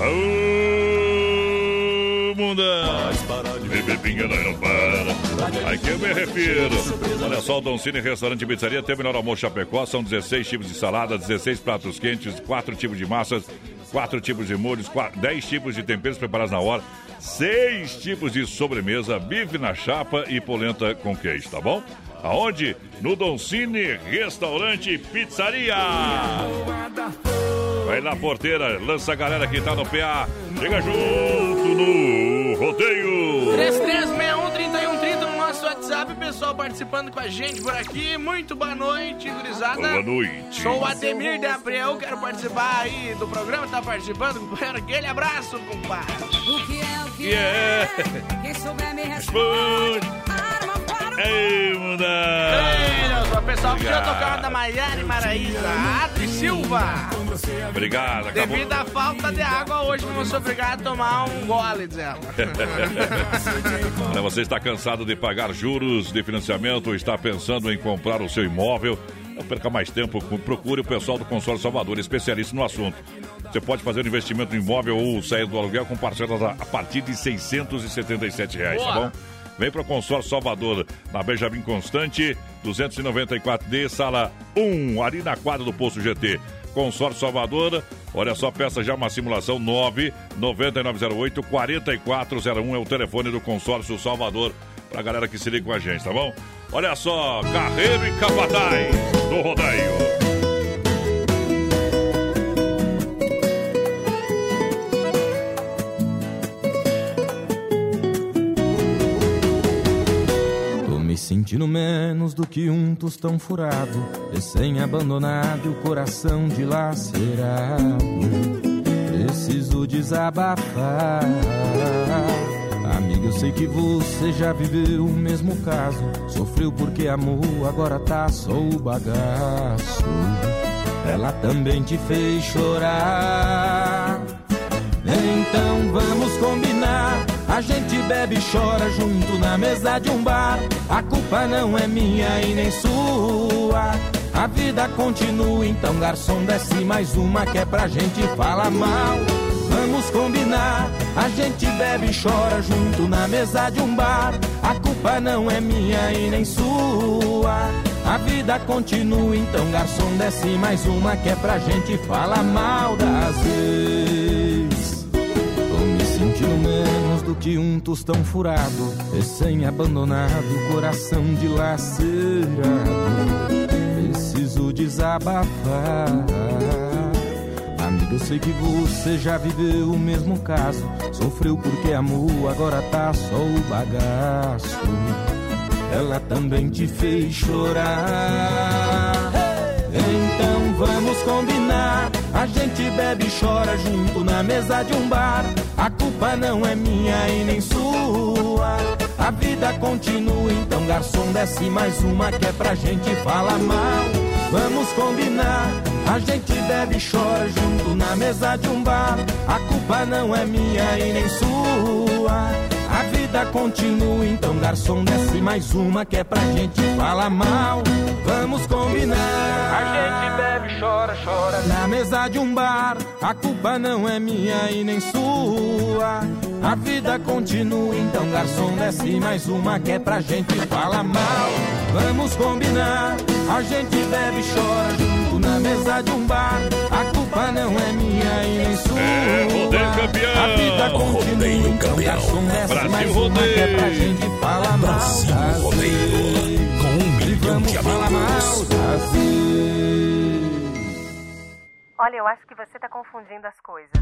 Ô, pinga não para. Aí que eu me refiro. Olha só, o Don Cine Restaurante Pizzaria tem o melhor almoço Chapecó. São 16 tipos de salada, 16 pratos quentes, 4 tipos de massas, 4 tipos de molhos, 4, 10 tipos de temperos preparados na hora, 6 tipos de sobremesa, bife na chapa e polenta com queijo, tá bom? Aonde? No Don Cine Restaurante Pizzaria. Vai na porteira, lança a galera que tá no PA. Chega junto no rodeio.
3361-3130 no nosso WhatsApp. Pessoal participando com a gente por aqui. Muito boa noite, gurizada.
Boa noite.
Sou o Ademir de Abreu. Quero participar aí do programa. Tá participando? companheiro? Aquele abraço, compadre.
O que é, o que
Que é?
Quem souber me responde.
Ei, mundão.
Ei, Deus, o pessoal podia
Obrigado.
tocar da Maiara e Maraísa. Adri Silva.
Obrigado, acabou.
Devido à falta de água, hoje vamos ser obrigados a tomar um gole, diz ela.
Olha, você está cansado de pagar juros de financiamento ou está pensando em comprar o seu imóvel? Não perca mais tempo, procure o pessoal do Consórcio Salvador, especialista no assunto. Você pode fazer um investimento em imóvel ou sair do aluguel com parcelas a partir de 677 reais, tá bom? Vem para o Consórcio Salvador, na Benjamin Constante, 294D, sala 1, ali na quadra do Posto GT. Consórcio Salvador, olha só, peça já uma simulação 9 9908 4401 é o telefone do Consórcio Salvador pra galera que se liga com a gente, tá bom? Olha só, Carreiro e Capataz do Rodeio.
Sentindo menos do que um tostão furado, recém-abandonado e o coração dilacerado. Preciso desabafar. Amiga, eu sei que você já viveu o mesmo caso. Sofreu porque amou, agora tá só o bagaço. Ela também te fez chorar. Então vamos combinar. A gente bebe e chora junto na mesa de um bar. A culpa não é minha e nem sua. A vida continua, então garçom desce mais uma que é pra gente falar mal. Vamos combinar. A gente bebe e chora junto na mesa de um bar. A culpa não é minha e nem sua. A vida continua, então garçom desce mais uma que é pra gente falar mal das ex. Sentindo menos do que um tostão furado, recém-abandonado, coração dilacerado. Preciso desabafar. Amiga, eu sei que você já viveu o mesmo caso. Sofreu porque amou, agora tá só o bagaço. Ela também te fez chorar. Então vamos combinar. A gente bebe e chora junto na mesa de um bar. A culpa não é minha e nem sua. A vida continua, então garçom desce mais uma que é pra gente falar mal. Vamos combinar. A gente bebe e chora junto na mesa de um bar. A culpa não é minha e nem sua. A vida continua, então garçom desce mais uma que é pra gente falar mal. Vamos combinar. A gente bebe, chora, chora na mesa de um bar. A culpa não é minha e nem sua. A vida continua, então garçom desce mais uma que é pra gente falar mal. Vamos combinar. A gente bebe e chora junto na mesa de um bar. A culpa não é minha e nem sua.
É, rodeio campeão.
A vida continua,
Rodeio
então
campeão.
garçom desce
Brasil
mais uma que é pra
rodeio.
gente falar mal.
Brasil Rodeio. Com um milhão
Vamos
de
falar mal
amigos.
ex.
Olha, eu acho que você tá confundindo as coisas.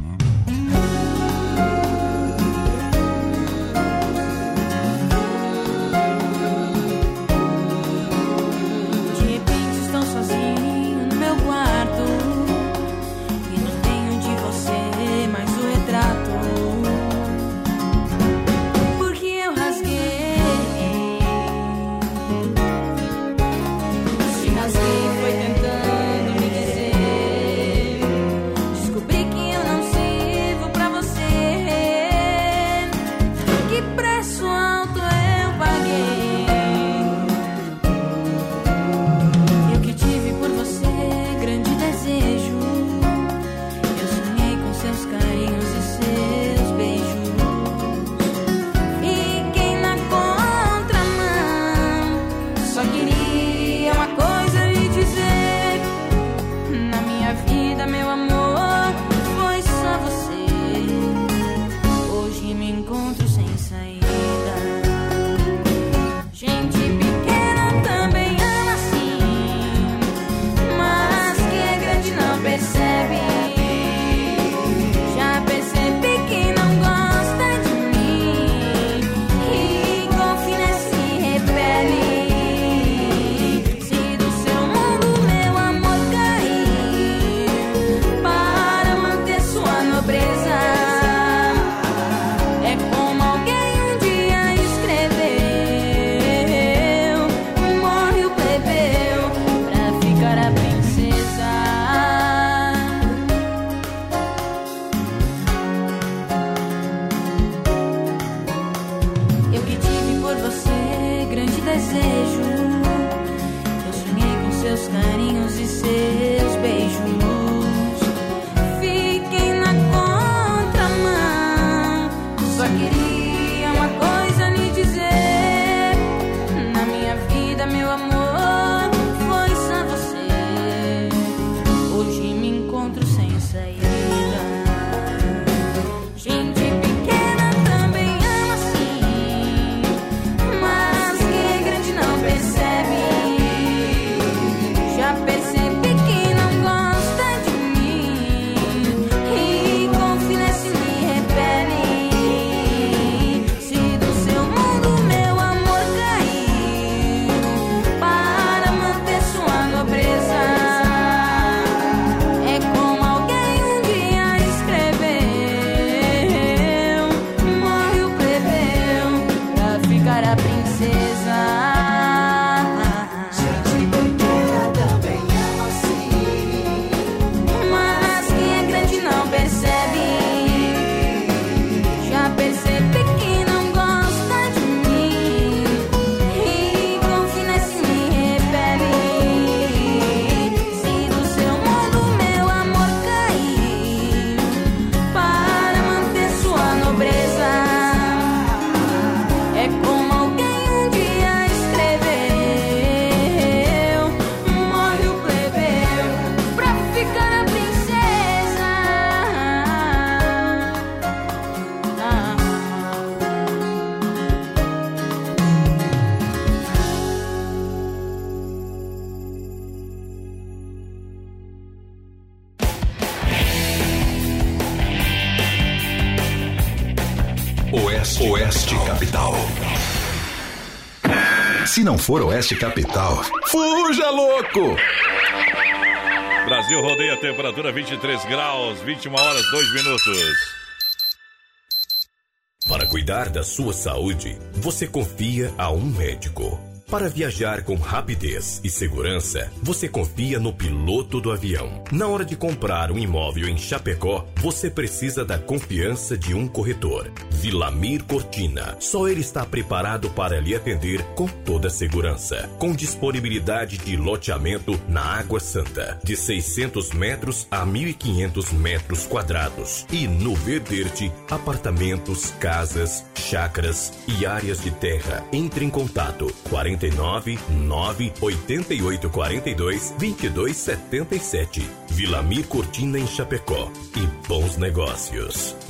Não
for Oeste Capital, fuja louco!
Brasil rodeia temperatura 23 graus, 21 horas, 2 minutos.
Para cuidar da sua saúde, você confia a um médico. Para viajar com rapidez e segurança, você confia no piloto do avião. Na hora de comprar um imóvel em Chapecó, você precisa da confiança de um corretor. Vilamir Cortina. Só ele está preparado para lhe atender com toda segurança. Com disponibilidade de loteamento na Água Santa, de 600 metros a 1.500 metros quadrados. E no Verderte, apartamentos, casas, chácaras e áreas de terra. Entre em contato 49 9 88 42 22 77. Vilamir Cortina em Chapecó. E bons negócios.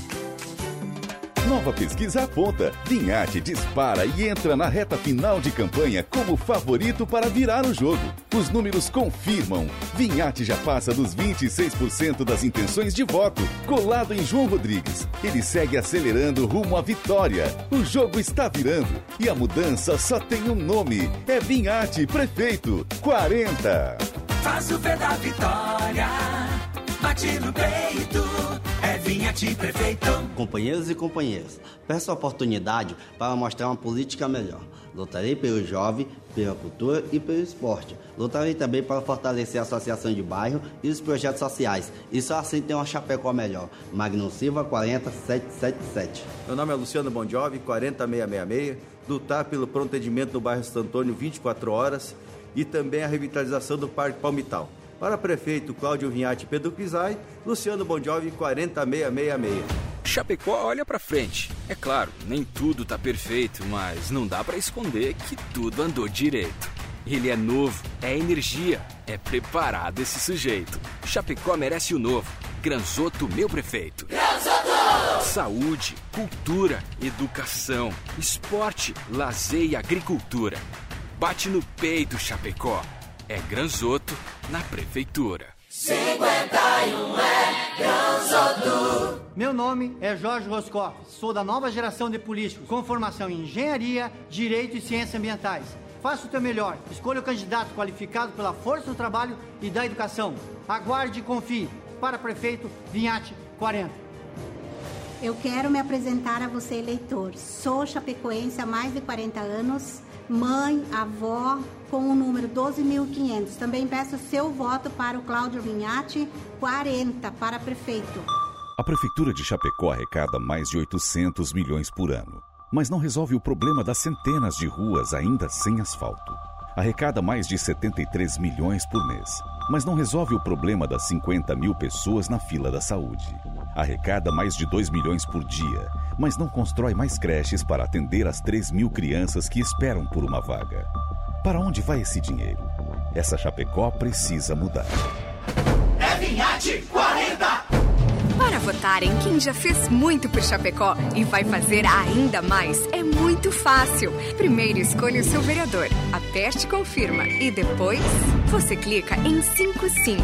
Nova pesquisa aponta: Vinhate dispara e entra na reta final de campanha como favorito para virar o jogo. Os números confirmam: Vinhate já passa dos 26% das intenções de voto, colado em João Rodrigues. Ele segue acelerando rumo à vitória. O jogo está virando e a mudança só tem um nome: é Vinhate Prefeito 40.
Faz o pé da vitória, bate no peito, é Vinhate Prefeito.
Companheiros e companheiras, peço a oportunidade para mostrar uma política melhor. Lutarei pelo jovem, pela cultura e pelo esporte. Lutarei também para fortalecer a associação de bairro e os projetos sociais. E só assim tem uma Chapecó melhor. Magno Silva 40777.
Meu nome é Luciano Bondiovi, 40666. Lutar pelo pronto atendimento no bairro Santo Antônio 24 horas e também a revitalização do Parque Palmital. Para prefeito Cláudio Vinhati Pedro Pisai, Luciano Bondiovi 40666.
Chapecó olha pra frente. É claro, nem tudo tá perfeito, mas não dá pra esconder que tudo andou direito. Ele é novo, é energia, é preparado esse sujeito. Chapecó merece o novo. Granzoto, meu prefeito. Saúde, cultura, educação, esporte, lazer e agricultura. Bate no peito, Chapecó. É Granzoto na prefeitura.
51 é Granzoto.
Meu nome é Jorge Roscoff, sou da nova geração de políticos, com formação em engenharia, direito e ciências ambientais. Faça o teu melhor, escolha o candidato qualificado pela força do trabalho e da educação. Aguarde e confie. Para prefeito, Vinhate 40.
Eu quero me apresentar a você, eleitor. Sou chapecoense há mais de 40 anos, mãe, avó, com o número 12.500. Também peço seu voto para o Cláudio Vinhati, 40, para prefeito.
A Prefeitura de Chapecó arrecada mais de 800 milhões por ano, mas não resolve o problema das centenas de ruas ainda sem asfalto. Arrecada mais de 73 milhões por mês, mas não resolve o problema das 50 mil pessoas na fila da saúde. Arrecada mais de 2 milhões por dia, mas não constrói mais creches para atender as 3 mil crianças que esperam por uma vaga. Para onde vai esse dinheiro? Essa Chapecó precisa mudar.
É Vinhate 40.
Para votar em quem já fez muito por Chapecó e vai fazer ainda mais, é muito fácil. Primeiro escolha o seu vereador, aperte confirma e depois você clica em 55.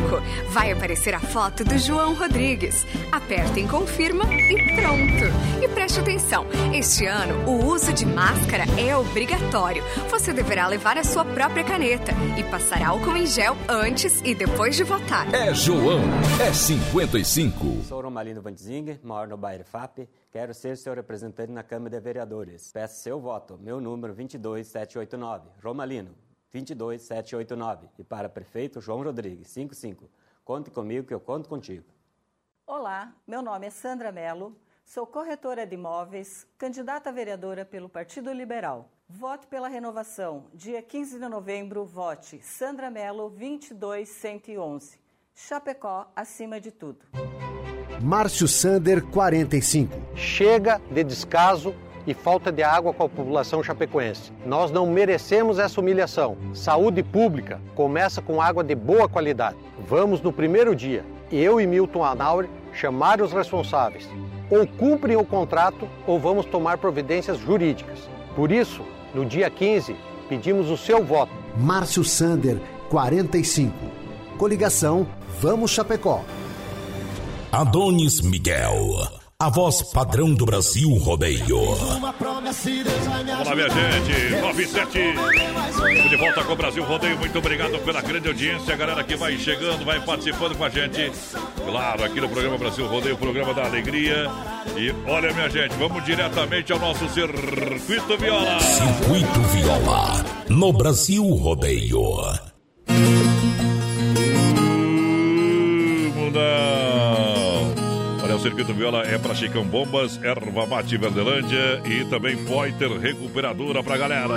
Vai aparecer a foto do João Rodrigues. Aperte em confirma e pronto. E preste atenção, este ano o uso de máscara é obrigatório. Você deverá levar a sua própria caneta e passar álcool em gel antes e depois de votar.
É João, é 55.
Sou Romalino Vandzinger, moro no bairro FAP. Quero ser seu representante na Câmara de Vereadores. Peço seu voto. Meu número 22789. Romalino 22789. E para prefeito, João Rodrigues, 55. Conte comigo que eu conto contigo.
Olá, meu nome é Sandra Mello, sou corretora de imóveis, candidata a vereadora pelo Partido Liberal. Vote pela renovação. Dia 15 de novembro, vote Sandra Mello 22111. Chapecó acima de tudo.
Márcio Sander, 45.
Chega de descaso e falta de água com a população chapecoense. Nós não merecemos essa humilhação. Saúde pública começa com água de boa qualidade. Vamos no primeiro dia, eu e Milton Anauer, chamar os responsáveis. Ou cumprem o contrato ou vamos tomar providências jurídicas. Por isso, no dia 15, pedimos o seu voto.
Márcio Sander, 45. Coligação Vamos Chapecó.
Adonis Miguel, a voz padrão do Brasil Rodeio.
Vamos lá, minha gente. 97. Estamos de volta com o Brasil Rodeio. Muito obrigado pela grande audiência. A galera que vai chegando, vai participando com a gente. Claro, aqui no programa Brasil Rodeio, programa da alegria. E olha, minha gente, vamos diretamente ao nosso Circuito Viola.
Circuito Viola, no Brasil Rodeio.
Circuito Viola é para Chicão Bombas, Erva Mate Verdelândia e também Poiter Recuperadora pra galera.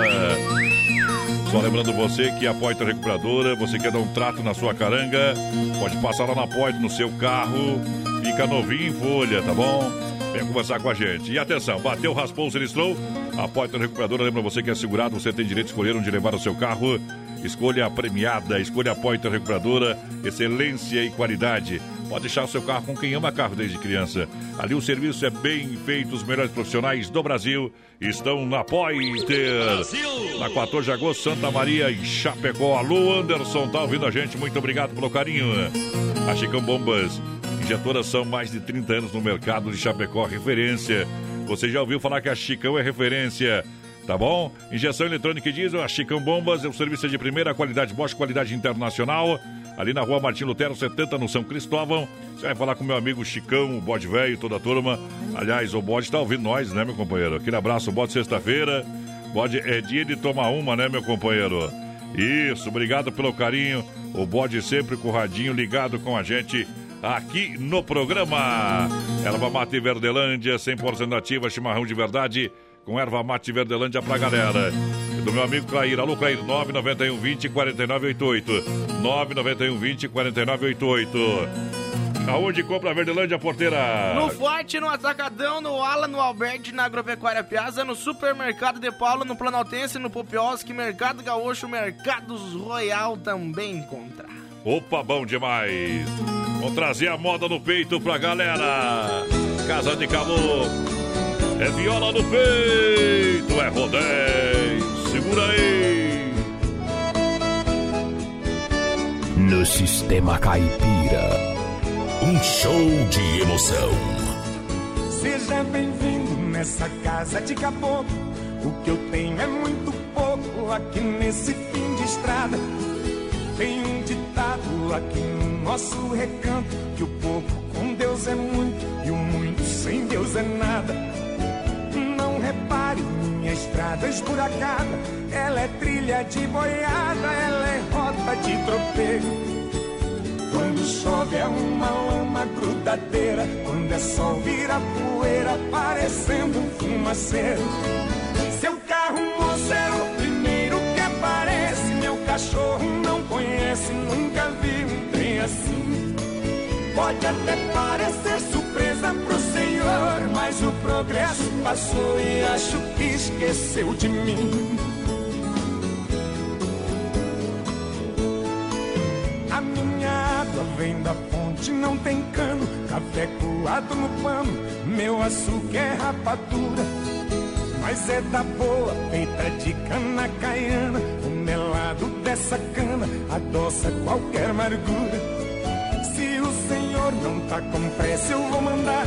Só lembrando você que a Poiter Recuperadora, você quer dar um trato na sua caranga, pode passar lá na Poiter no seu carro, fica novinho em folha, tá bom? Vem conversar com a gente. E atenção, bateu, raspou, sinistrou. A Poiter Recuperadora lembra você que é segurado, você tem direito de escolher onde levar o seu carro. Escolha a premiada, escolha a Poiter Recuperadora, excelência e qualidade. Pode deixar o seu carro com quem ama carro desde criança. Ali o serviço é bem feito, os melhores profissionais do Brasil estão na Poiter. Na 14 de agosto, Santa Maria em Chapecó. Alô, Anderson, tá ouvindo a gente? Muito obrigado pelo carinho. A Chicão Bombas, injetoras são mais de 30 anos no mercado de Chapecó, referência. Você já ouviu falar que a Chicão é referência? Tá bom? Injeção eletrônica e diesel, a Chicão Bombas, é o serviço de primeira qualidade, Bosch, qualidade internacional. Ali na rua Martim Lutero, 70, no São Cristóvão. Você vai falar com meu amigo Chicão, o bode velho, toda a turma. Aliás, o bode tá ouvindo nós, né, meu companheiro? Aquele abraço, bode sexta-feira. Bode é dia de tomar uma, né, meu companheiro? Isso, obrigado pelo carinho. O bode sempre com o radinho ligado com a gente aqui no programa. Erva Mate Verdelândia, 100% ativa, chimarrão de verdade, com erva mate Verdelândia pra galera. E do meu amigo Clair, alô Clair, 991 20 4988. 991 20 4988. Aonde compra a Verdelândia, porteira?
No Forte, no Atacadão, no Ala, no Alberti, na Agropecuária Piazza, no Supermercado de Paula, no Planaltense, no Popioski, Mercado Gaúcho, Mercados Royal também encontra.
Opa, bom demais! Vamos trazer a moda no peito pra galera. Casa de calor. É viola no peito, é rodeio. Segura aí.
No Sistema Caipira, um show de emoção.
Seja bem-vindo nessa casa de caboclo. O que eu tenho é muito pouco aqui nesse fim de estrada. Tem um ditado aqui no nosso recanto: que o pouco com Deus é muito e o muito sem Deus é nada. Estrada esburacada. Ela é trilha de boiada, ela é rota de tropeiro. Quando chove é uma lama grudadeira. Quando é sol vira poeira, parecendo um fumaceiro. Seu carro, moço, é o primeiro que aparece. Meu cachorro não conhece, nunca vi um trem assim. Pode até parecer mas o progresso passou e acho que esqueceu de mim. A minha água vem da fonte, não tem cano. Café coado no pano, meu açúcar é rapadura. Mas é da boa, feita de cana caiana. O melado dessa cana adoça qualquer amargura. Se o senhor não tá com pressa, eu vou mandar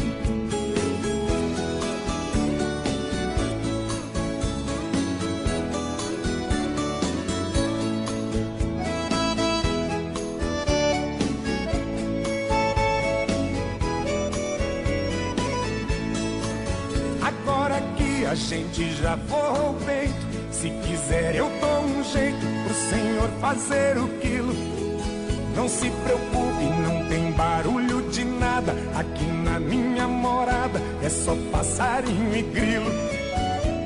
Gente já forrou o peito, se quiser eu dou um jeito pro senhor fazer o quilo. Não se preocupe, não tem barulho de nada. Aqui na minha morada é só passarinho e grilo.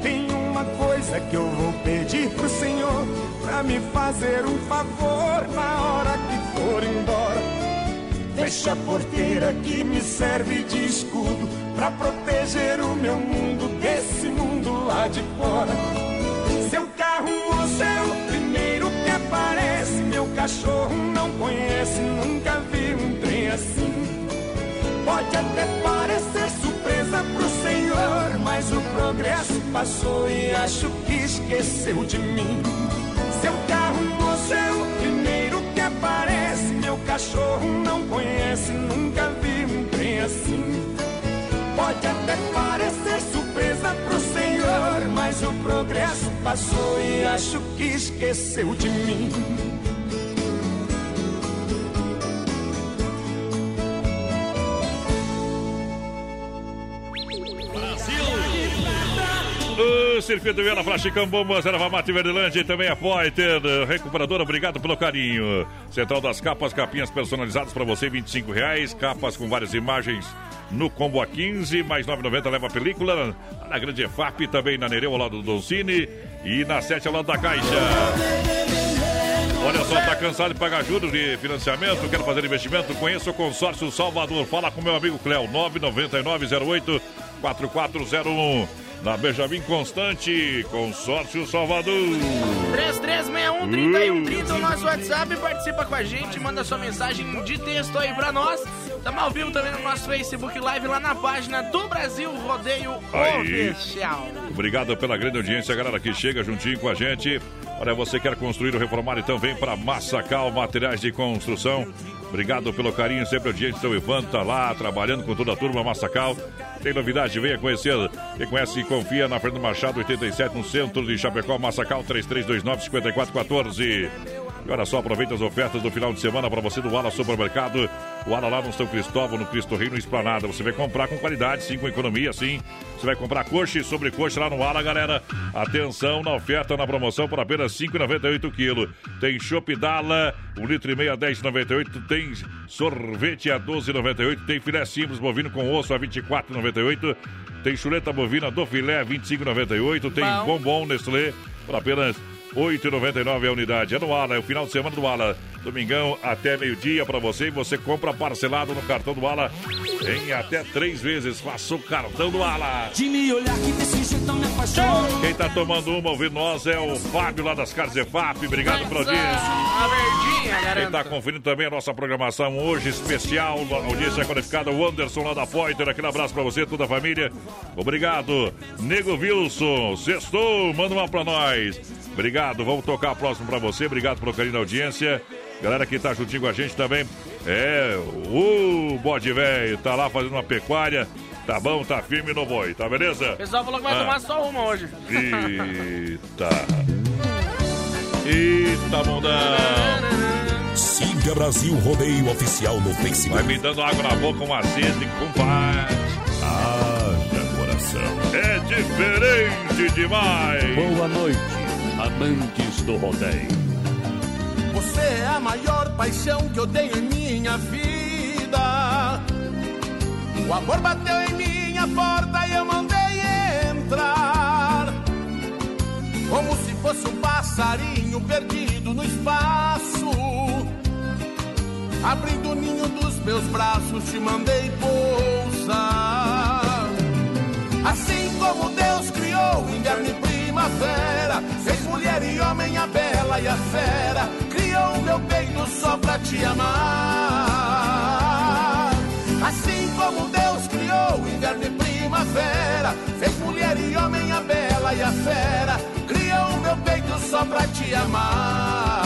Tem uma coisa que eu vou pedir pro senhor pra me fazer um favor na hora que for embora. Feche a porteira que me serve de escudo pra proteger o meu mundo desse mundo lá de fora. Seu carro moço é o primeiro que aparece. Meu cachorro não conhece, nunca vi um trem assim. Pode até parecer surpresa pro senhor, mas o progresso passou e acho que esqueceu de mim. Seu carro moço é o primeiro que aparece. Meu cachorro não conhece, nunca vi um trem assim. Pode até parecer o progresso passou e acho que esqueceu de mim.
Circuito Viana Plasticão Bombas, Erva Mate Verdelândia e também a Poiter. Recuperadora, obrigado pelo carinho. Central das Capas, capinhas personalizadas para você, 25 reais. Capas com várias imagens no combo a 15, mais 9,90 leva a película. Na Grande EFAP, também na Nereu ao lado do Doncini e na 7 ao lado da Caixa. Olha só, tá cansado de pagar juros de financiamento? Quer fazer investimento? Conheça o Consórcio Salvador. Fala com meu amigo Cléo, 99908 4401. Na Benjamin Constante, Consórcio Salvador.
3361-3130, o nosso WhatsApp, participa com a gente, manda sua mensagem de texto aí pra nós. Estamos ao vivo também no nosso Facebook Live, lá na página do Brasil Rodeio
Aí.
Oficial.
Obrigado pela grande audiência, galera que chega juntinho com a gente. Olha, você quer construir ou reformar, então vem para Massacal Materiais de Construção. Obrigado pelo carinho, sempre audiência. Seu Ivan tá lá trabalhando com toda a turma Massacal. Tem novidade, venha conhecer. Quem conhece e confia na Fernando Machado 87, no centro de Chapecó, Massacal 3329-5414. E olha só, aproveita as ofertas do final de semana para você do Ala Supermercado. O Ala lá no São Cristóvão, no Cristo Rei, no Esplanada. Você vai comprar com qualidade, sim, com economia, sim. Você vai comprar coxa e sobrecoxa lá no Ala, galera. Atenção na oferta, na promoção por apenas R$ 5,98 quilo. Tem chopp Dala, um litro e meio a 10,98. Tem sorvete a 12,98. Tem filé simples bovino com osso a 24,98. Tem chuleta bovina do filé a 25,98. Tem
Bom.
bombom Nestlé por apenas 8,99 a unidade. É no Ala, é o final de semana do Ala. Domingão até meio-dia para você. E você compra parcelado no cartão do Ala em até três vezes. Faça o cartão do Ala.
De me olhar que desse jeito me apaixona.
Quem tá tomando uma ouvindo nós é o Fábio lá das Carnes EFAP. Obrigado pela audiência.
A verdinha,
Quem tá conferindo também a nossa programação hoje especial, a audiência qualificada, o Anderson lá da Poiter. Aquele abraço pra você, toda a família. Obrigado. Nego Wilson, sextou, manda uma pra nós. Obrigado, vamos tocar a próxima pra você. Obrigado pelo carinho da audiência. Galera que tá juntinho com a gente também. É, o bode velho tá lá fazendo uma pecuária. Tá bom, tá firme no boi, tá beleza?
O pessoal falou que vai
Ah.
tomar só uma hoje.
Eita. Eita, mundão.
Siga Brasil Rodeio Oficial no Facebook.
Vai me dando água na boca, uma sede, compadre.
Haja coração.
É diferente demais.
Boa noite, amantes do rodeio.
Você é a maior paixão que eu tenho em minha vida. O amor bateu em minha porta e eu mandei entrar. Como se fosse um passarinho perdido no espaço. Abrindo o ninho dos meus braços, te mandei pousar. Assim como Deus criou inverno e primavera, fez mulher e homem a bela e a fera, criou meu peito só pra te amar. Assim como Deus criou inverno e primavera, fez mulher e homem a bela e a fera, criou meu peito só pra te amar.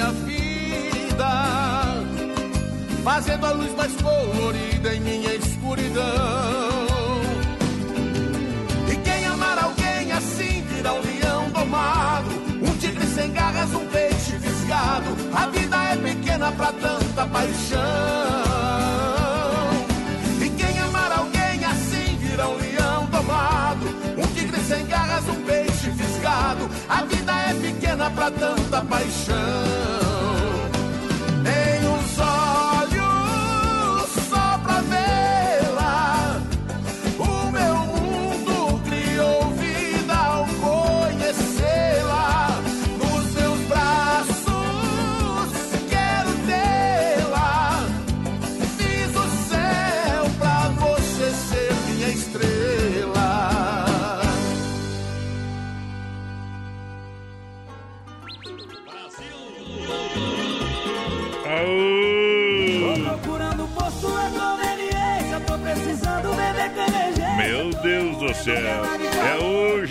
A vida, fazendo a luz mais colorida em minha escuridão. E quem amar alguém assim virá um leão domado, um tigre sem garras, um peixe fisgado. A vida é pequena pra tanta paixão. E quem amar alguém assim virá um leão domado, um tigre sem garras, um peixe fisgado. A vida é pequena pra tanta paixão.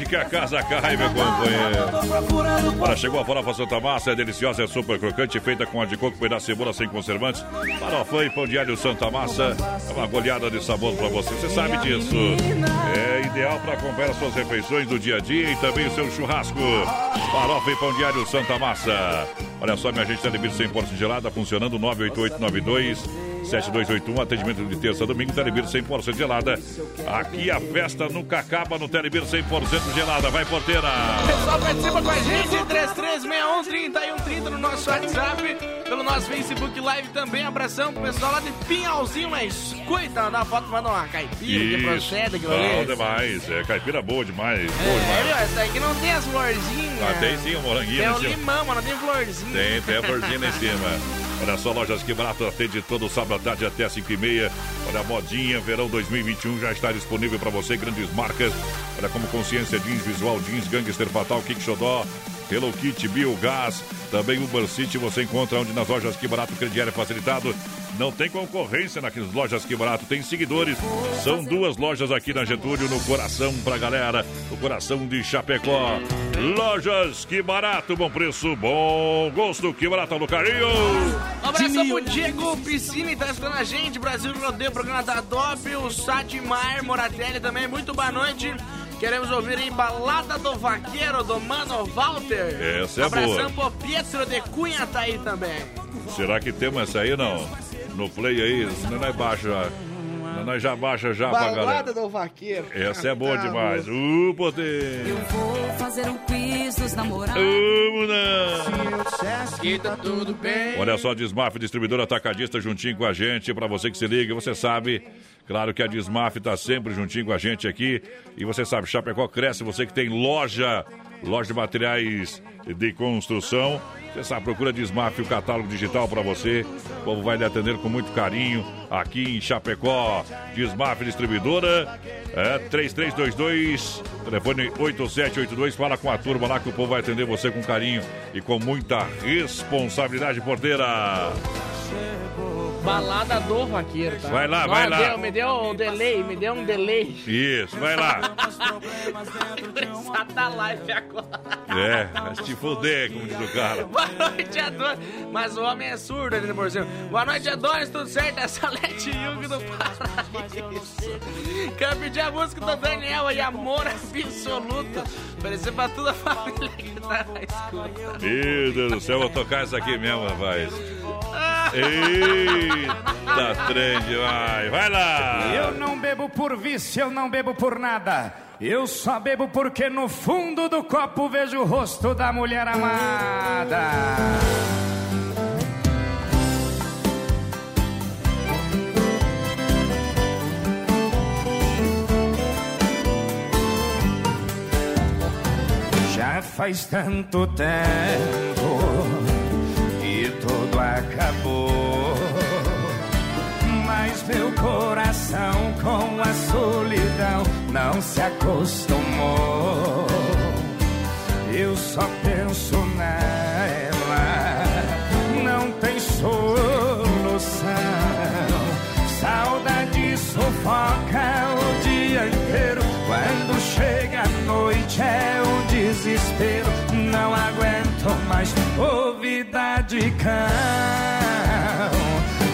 Que a casa cai, meu companheiro. Olha, chegou a farofa Santa Massa, é deliciosa, é super crocante, feita com a de coco, pedaço de cebola sem conservantes. Farofa e pão de alho Santa Massa. É uma goleada de sabor pra você, você sabe disso. É ideal para acompanhar as suas refeições do dia a dia e também o seu churrasco. Farofa e pão de alho Santa Massa. Olha só, minha gente, Telebir 100% gelada, funcionando 98892 7281, atendimento de terça a domingo, Telebir 100% gelada. Aqui a festa nunca acaba no Telebir 100% gelada. Vai, porteira!
Pessoal, participa com a gente, 3361 no nosso WhatsApp, pelo nosso Facebook Live também. Abração pro pessoal lá de Pinhalzinho, mas cuida da foto, manda uma caipira que procede
Bom
ali.
demais. É caipira boa demais. Boa
É,
demais.
viu? Essa aqui não tem as florzinhas.
Ah, tem sim, o moranguinho
Tem o
cima.
limão, mas não tem florzinha.
Tem, tem a florzinha lá em cima. Olha só, lojas que barato atende todo sábado à tarde até 5 e meia. Olha, a modinha, verão 2021 já está disponível para você. Grandes marcas. Olha como Consciência Jeans, Visual Jeans, Gangster Fatal, Kick Hello Kit, Biogás. Também Uber City você encontra onde nas lojas que barato, crediário é facilitado. Não tem concorrência nas lojas que barato, tem seguidores. São duas lojas aqui na Getúlio, no coração pra galera, no coração de Chapecó. Lojas que barato, bom preço, bom gosto, que barato no carinho.
Um abraço pro Diego Piscine, tá escutando a gente. Brasil Rodeio, programa da DOP. O Satimar Moratelli também. Muito boa noite. Queremos ouvir em Balada do Vaqueiro, do Mano Walter.
Essa é
Abração
boa.
pro Pietro de Cunha, tá aí também.
Será que temos essa aí, não? No play aí, senão nós baixa já. Senão Nós já baixa já pra galera.
Balada do Vaqueiro.
Essa é boa demais. Uh, poder.
Vou fazer um quiz dos namorados.
Vamos não.
Que tá tudo bem.
Olha só, Desmaf, distribuidora atacadista juntinho com a gente. Pra você que se liga, você sabe. Claro que a Desmaf tá sempre juntinho com a gente aqui. E você sabe, Chapecó cresce. Você que tem loja, loja de materiais de construção. Sabe, procura Desmaf, o catálogo digital pra você. O povo vai lhe atender com muito carinho aqui em Chapecó. Desmaf Distribuidora. É 3322, telefone 8782. Fala com a turma lá que o povo vai atender você com carinho e com muita responsabilidade, porteira.
Balada do Vaqueiro, tá?
Vai lá, vai lá.
deu- me deu um delay, me deu um delay.
Isso, vai lá.
Da live agora.
É, vai te fuder, como diz o cara.
Boa noite, Adonis. Mas o homem é surdo ali no cima. Boa noite, Adonis. Tudo certo? É Salete Yugi do Paraíso. Quero pedir a música do Daniel aí, Amor Absoluto. Oferecer pra toda a família que tá na escuta.
Meu Deus do céu, vou tocar essa aqui mesmo, rapaz. Eita, trem demais. Vai lá.
Eu não bebo por vício, eu não bebo por nada. Eu só bebo porque no fundo do copo vejo o rosto da mulher amada. Já faz tanto tempo que tudo acabou. Meu coração com a solidão não se acostumou. Eu só penso nela, não tem solução. Saudade sufoca o dia inteiro. Quando chega a noite é um desespero. Não aguento de cão.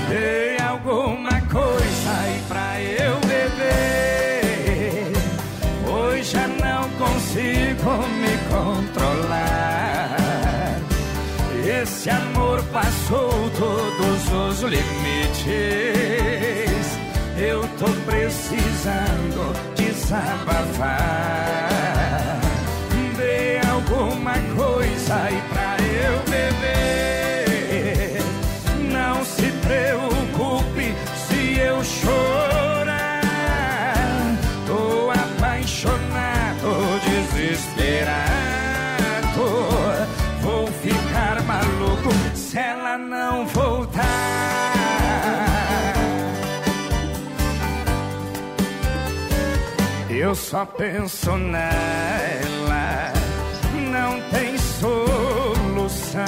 Dei alguma Esse amor passou todos os limites. Eu tô precisando desabafar. Eu só penso nela, não tem solução.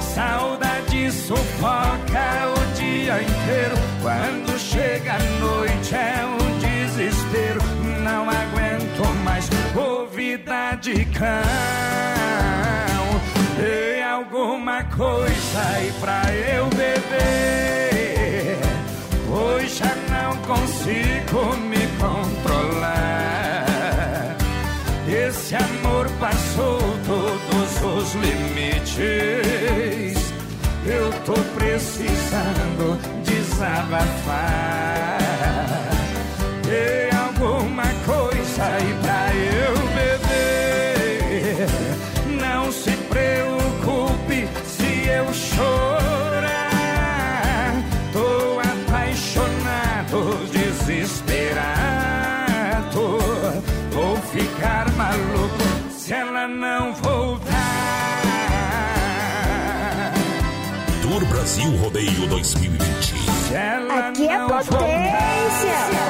Saudade sufoca o dia inteiro. Quando chega a noite é um desespero. Não aguento mais ouvida de cão. Dê alguma coisa aí pra eu beber. Consigo me controlar. Esse amor passou todos os limites. Eu tô precisando desabafar. Dê alguma coisa aí
Brasil Rodeio 2020.
Se ela
Aqui é potência.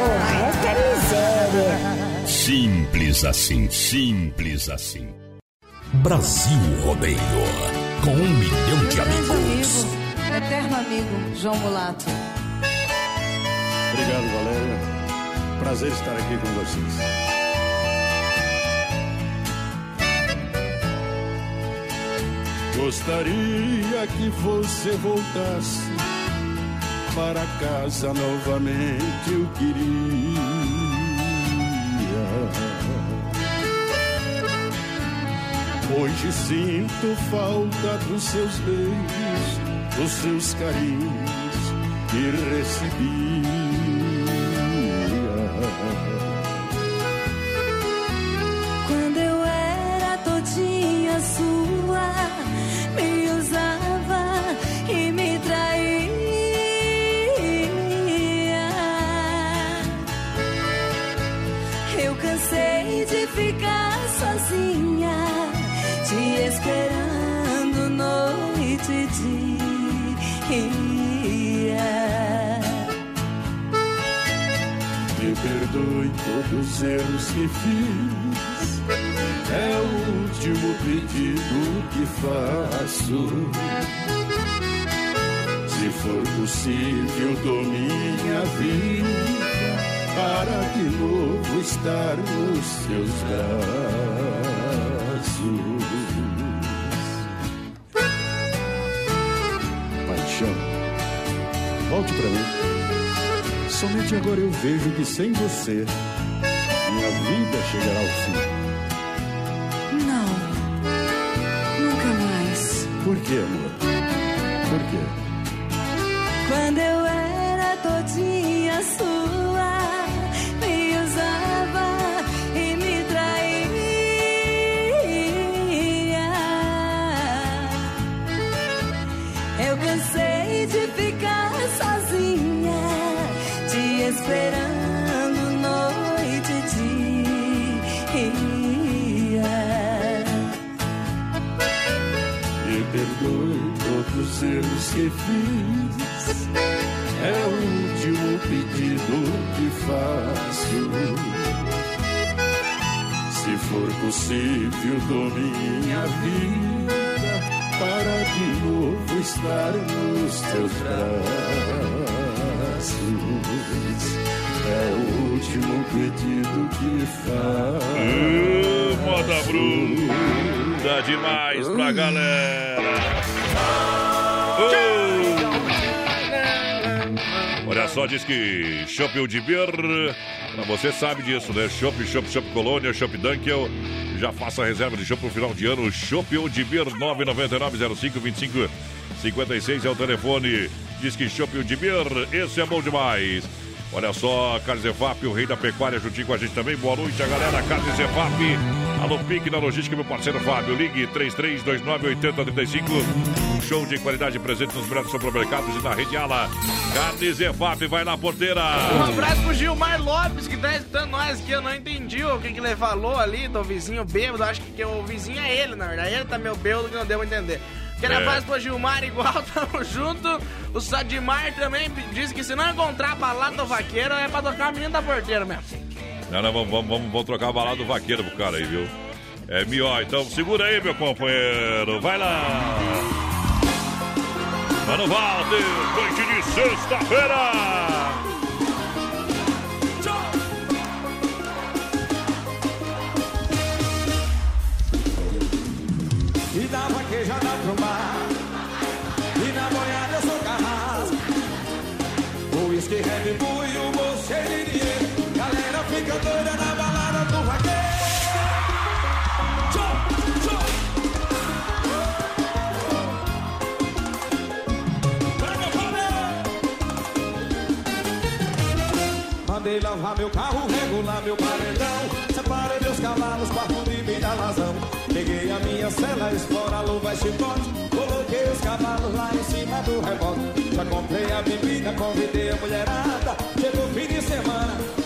O resto é miséria.
Simples assim, simples assim. Brasil Rodeio. Com um milhão de amigos.
amigo, eterno amigo, João Mulato.
Obrigado, Valéria. Prazer estar aqui com vocês. Gostaria que você voltasse para casa novamente, eu queria. Hoje sinto falta dos seus beijos, dos seus carinhos que recebia.
Me
perdoe todos os erros que fiz. É o último pedido que faço. Se for possível, dou minha vida para de novo estar nos seus braços. Somente agora eu vejo que sem você minha vida chegará ao fim.
Não, nunca mais.
Por quê, amor? Por quê?
Quando eu esperando noite e dia.
Me perdoe todos os erros que fiz. É o último pedido que faço. Se for possível, dou minha vida para de novo estar nos teus braços abraços. É o último pedido que faz.
Uh, moda bruta demais pra galera. Uh. Olha só, diz que Chopp de Beer, você sabe disso, né? Chopp, Chopp, Chopp Colônia, Chopp Dunkel. Já faça a reserva de chopp pro final de ano. Chopp de Beer 999 05 25 56 é o telefone. Diz que Chopp de Beer, esse é bom demais. Olha só, Carlos Efap, o rei da pecuária, juntinho com a gente também. Boa noite, a galera. Carlos Efap, alô Pique na logística, meu parceiro Fábio. Ligue 33298035. Show de qualidade presente nos grandes supermercados e na rede Ala. Carnes Efap, vai na porteira.
Um abraço pro Gilmar Lopes, que tá escutando nós aqui. Eu não entendi o que, que ele falou ali do vizinho bêbado. Acho que, que o vizinho é ele, na verdade. Ele tá meio bêbado que não deu a entender. Quero
É.
pro Gilmar igual, tamo junto. O Sadimar também disse que se não encontrar a balada do vaqueiro é pra tocar a menina da porteira mesmo.
Não, não, vamos, vamos, vamos, vamos trocar a balada do vaqueiro pro cara aí, viu? É mió, então segura aí, meu companheiro. Vai lá. Mano Walter, noite de sexta-feira.
O uísque Mandei lavar meu carro, regular meu paredão. Separei meus cavalos, quarto de mim da razão. Peguei a minha cela, explora, luva e chicote Coloquei os cavalos lá em cima do rebote. Já comprei a bebida, convidei a mulherada. Chegou fim de semana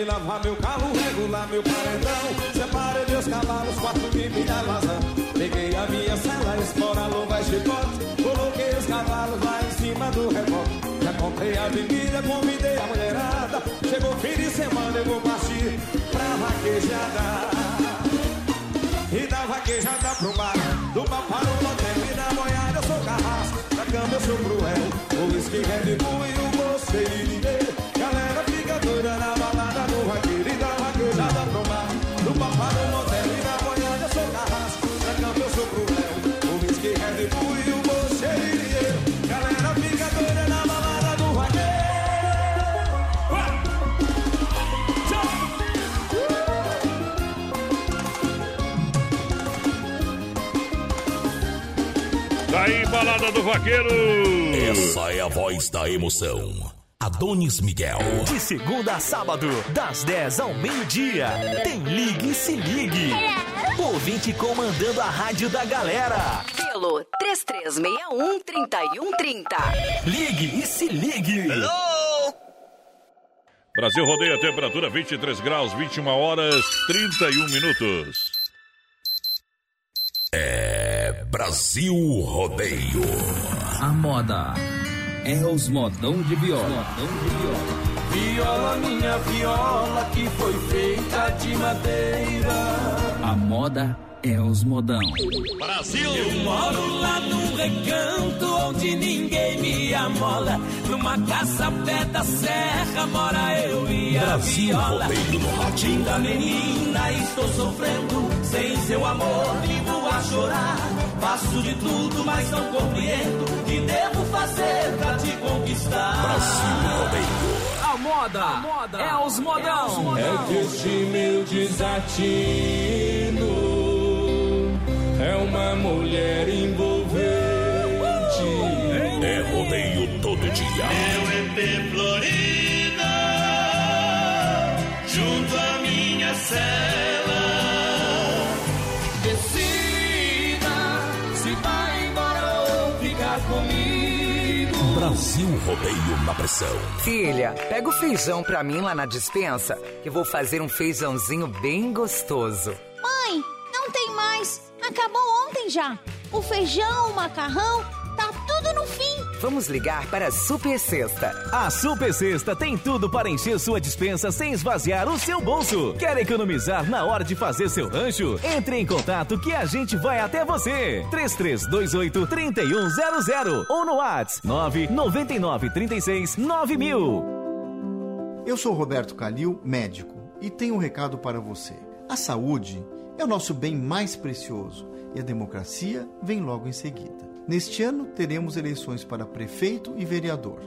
Mandei lavar meu carro, regular meu paredão. Separei meus cavalos, quatro mil e a lazão Peguei a minha cela, explora, luva e chicote Coloquei os cavalos lá em cima do rebote. Já comprei a bebida, convidei a mulherada. Chegou fim de semana, eu vou partir pra vaquejada. E da vaquejada pro bar Do bar para o motel E na boiada eu sou carrasco. Na cama eu sou cruel O whisky Red Bull e o cheio de dinheiro Galera doida na balada do vaqueiro E da vaquejada pro bar Do bar para o motel E na boiada eu sou carrasco Na cama eu sou cruel. O whisky Red Bull e o cheio de dinheiro Galera fica doida na balada do vaqueiro
Tá aí, balada do vaqueiro.
Essa é a voz da emoção. Adonis Miguel.
De segunda a sábado, das 10 ao meio-dia, tem Ligue e Se Ligue. Ouvinte comandando a rádio da galera.
Pelo 3361-3130.
Ligue e Se Ligue.
Brasil rodeia temperatura 23 graus, 21 horas, 31 minutos.
É Brasil Rodeio.
A moda é os modão de viola.
Viola, minha viola, que foi feita de madeira.
A moda é os modão.
Brasil! Eu moro lá num recanto onde ninguém me amola. Numa casa pé da serra mora eu e a
Brasil
viola. Linda menina, estou sofrendo. Sem seu amor, vivo a chorar. Faço de tudo, mas não compreendo. O que devo fazer pra te conquistar?
Brasil Rodeio.
A moda, é os modão.
É que este meu desatino é uma mulher envolvente.
É rodeio todo dia.
Meu EP Florida, junto à minha cela. Decida se vai embora ou ficar comigo.
Brasil Rodeio na pressão.
Filha, pega o feijão pra mim lá na dispensa, que vou fazer um feijãozinho bem gostoso.
Mãe, não tem mais acabou ontem já. O feijão, o macarrão, tá tudo no fim.
Vamos ligar para a Super Sexta.
A Super Sexta tem tudo para encher sua dispensa sem esvaziar o seu bolso. Quer economizar na hora de fazer seu rancho? Entre em contato que a gente vai até você. 3328 3100 ou no WhatsApp 999 36 9000.
Eu sou Roberto Calil, médico, e tenho um recado para você. A saúde é o nosso bem mais precioso e a democracia vem logo em seguida. Neste ano teremos eleições para prefeito e vereador.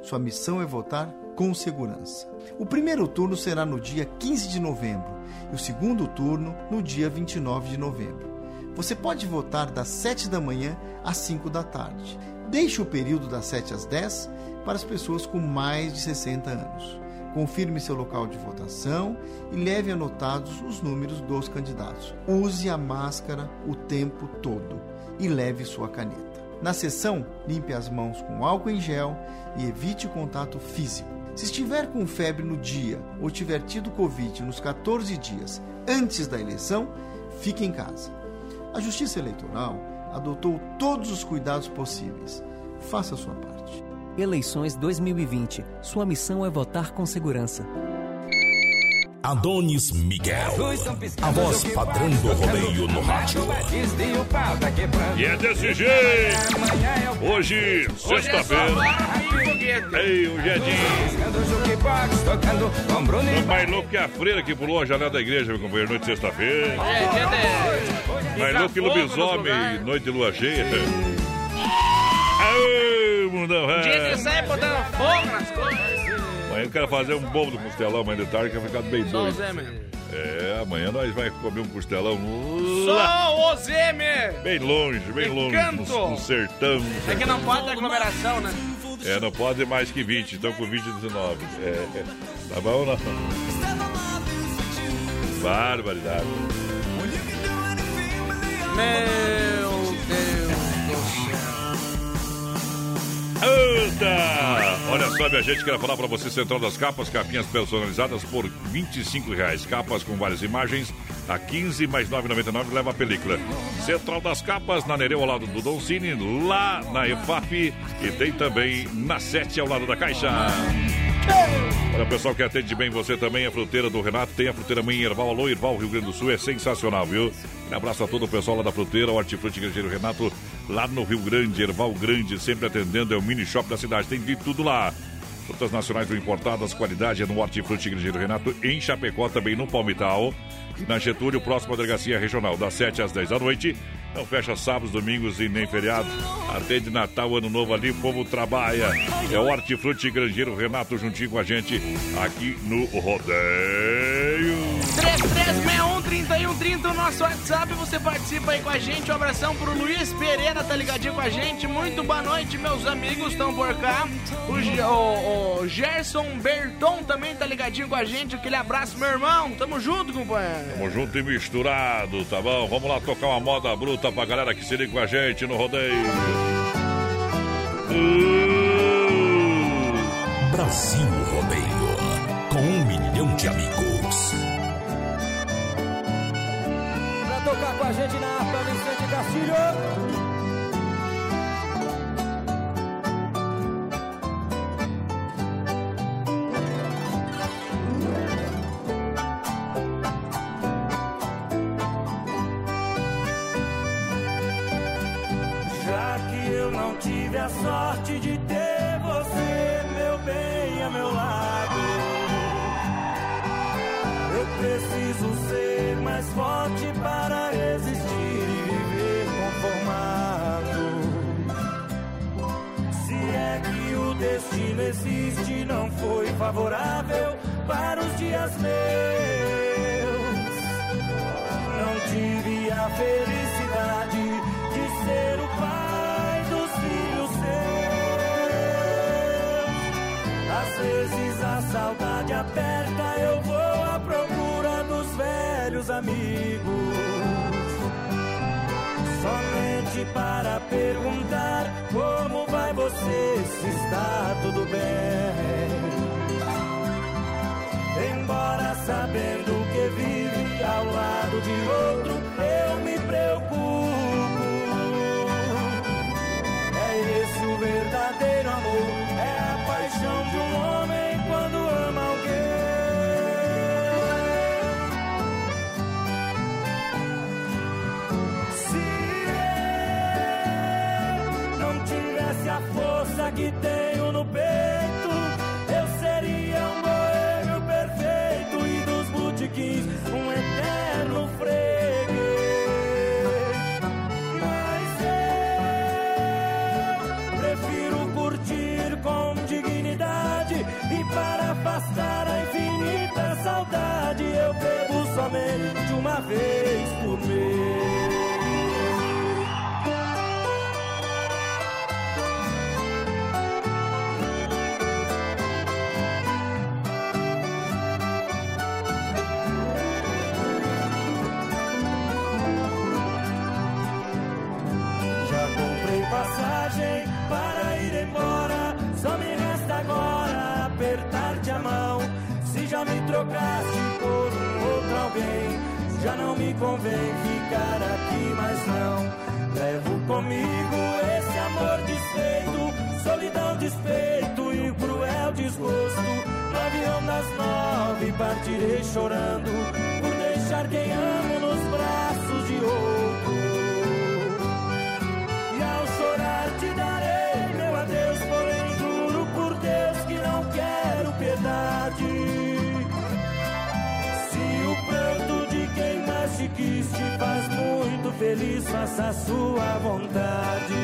Sua missão é votar com segurança. O primeiro turno será no dia 15 de novembro e o segundo turno no dia 29 de novembro. Você pode votar das 7 da manhã às 5 da tarde. Deixe o período das 7 às 10 para as pessoas com mais de 60 anos. Confirme seu local de votação e leve anotados os números dos candidatos. Use a máscara o tempo todo e leve sua caneta. Na sessão, limpe as mãos com álcool em gel e evite contato físico. Se estiver com febre no dia ou tiver tido Covid nos 14 dias antes da eleição, fique em casa. A Justiça Eleitoral adotou todos os cuidados possíveis. Faça a sua parte.
Eleições 2020. Sua missão é votar com segurança.
Adonis Miguel, a voz padrão do rodeio no rádio.
E é desse jeito. Hoje, sexta-feira. Ei, o Jedinho. O mais louco que a freira que pulou a janela da igreja, meu companheiro, noite de sexta-feira. Mais louco que lobisomem, noite de lua cheia. Aê, mundão,
Dia de sai botando fogo nas coisas.
Amanhã eu quero fazer um bolo do costelão amanhã de tarde, que vai ficar bem
Só
doido.
Meu.
É, amanhã nós vamos comer um costelão
Só o Zé, meu.
bem longe, bem longe,
canto.
no, no sertão.
É que não pode ter aglomeração, né?
É, não pode mais que 20, então com 20 e 19. É, é. tá bom não? Barbaridade.
Meu Deus
Anda! Olha só, minha gente, quero falar pra você, Central das Capas, capinhas personalizadas por 25 reais. Capas com várias imagens, a 15 mais 9,99 leva a película. Central das Capas, na Nereu, ao lado do Don Cine, lá na EFAP e tem também na 7, ao lado da Caixa. Olha, pessoal que atende bem você também, a fruteira do Renato, tem a fruteira Mãe Erval, alô Erval, Rio Grande do Sul, é sensacional, viu? Um abraço a todo o pessoal lá da fruteira, o Hortifruti Grangeiro Renato, lá no Rio Grande, Erval Grande, sempre atendendo, é o mini shop da cidade, tem de tudo lá. Frutas nacionais ou importadas, qualidade é no Hortifruti Grangeiro Renato, em Chapecó, também no Palmital. Na Getúlio, próxima delegacia regional, das 7 às 10 da noite. Não fecha sábados, domingos e nem feriados. Atende Natal, Ano Novo ali, o povo trabalha. É o Hortifruti Grangeiro Renato juntinho com a gente aqui no Rodeio.
3361-3130, o nosso WhatsApp, você participa aí com a gente. Um abração pro Luiz Pereira, tá ligadinho com a gente. Muito boa noite, meus amigos, estão por cá. O, o- o Gerson Berton também tá ligadinho com a gente. Aquele abraço, meu irmão. Tamo junto, companheiro.
Tamo junto e misturado, tá bom? Vamos lá tocar uma moda bruta pra galera que se liga com a gente no Rodeio.
Brasil Rodeio, com um milhão de amigos.
A gente na harpa, Vicente Castilho.
Para
vez por mês. Já comprei passagem para ir embora. Só me resta agora apertar-te a mão. Se já me trocaste já não me convém ficar aqui mais não. Levo comigo esse amor desfeito, solidão, despeito e cruel desgosto. No avião das nove partirei chorando por deixar quem amo nos feliz, faça a sua vontade.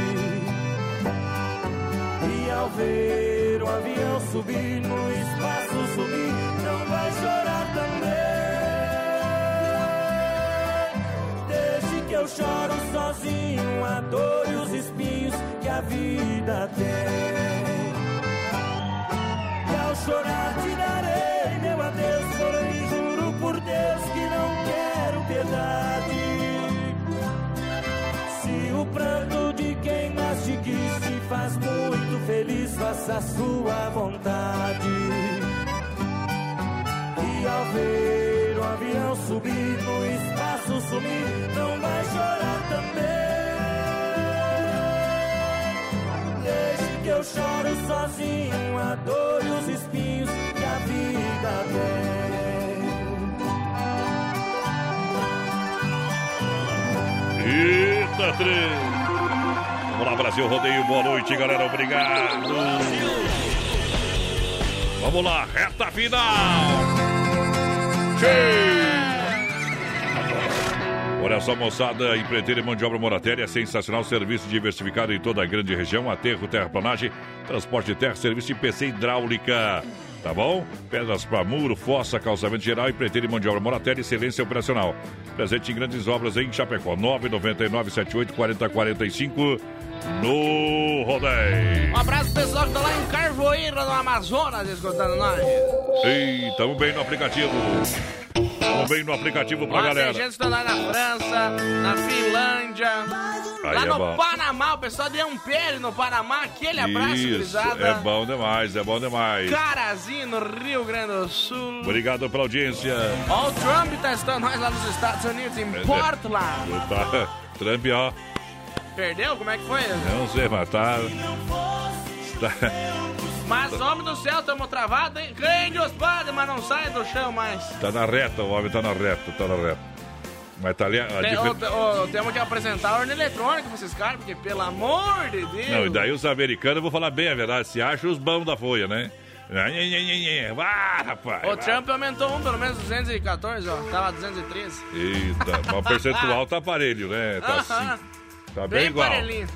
E ao ver o avião subir no espaço subir, não vai chorar também. Deixe que eu choro sozinho a dor e os espinhos que a vida tem. E ao chorar te darei meu adeus, porém juro pranto de quem mais te quis te faz muito feliz, faça a sua vontade. E ao ver o avião subir no espaço sumir, não vai chorar também. Deixe que eu choro sozinho a dor e os espinhos que a vida tem.
Eita, trem! Vamos lá, Brasil Rodeio, boa noite, galera, obrigado! Vamos lá, reta final! Cheio! Olha só, moçada, empreiteira e mão de obra Moratéria, sensacional serviço diversificado em toda a grande região, aterro, terraplanagem, transporte de terra, serviço de PC hidráulica. Tá bom? Pedras para muro, fossa, calçamento geral, empreiteira e mão de obra Moratéria, excelência operacional. Presente em grandes obras em Chapecó, 999 78 4045 no Rodeio.
Um abraço pessoal que tá lá em Carvoeira, no Amazonas, escutando nós.
Ei, tamo bem no aplicativo. Tamo bem no aplicativo pra
Ó,
galera.
Tem gente que tá lá na França, na Finlândia,
Aí
lá
é
no
bom.
Panamá, o pessoal de Ampere, no Panamá, aquele abraço, gurizada.
é bom demais, é bom demais.
Carazinho, no Rio Grande do Sul.
Obrigado pela audiência.
Ó, o Trump testando nós lá nos Estados Unidos, em Portland.
Tá, Trump, ó.
Perdeu? Como é que foi?
Não sei, mas tá. tá
Mas, homem do céu, tamo travado, hein? Quem Deus pode, mas não sai do chão mais.
tá na reta, o homem tá na reta, tá na reta. Mas tá ali. A
Tem-
difer-
ô, ô, temos que apresentar a urna eletrônica pra esses caras, porque, pelo amor de Deus.
Não, e daí os americanos, eu vou falar bem a verdade, se acham os bons da folha, né? Vá, rapaz.
O
vá.
Trump aumentou um, pelo menos 214, ó. Tava 213.
Eita, mas o percentual tá parelho, né? Tá assim. Tá bem igual.
parelhinho.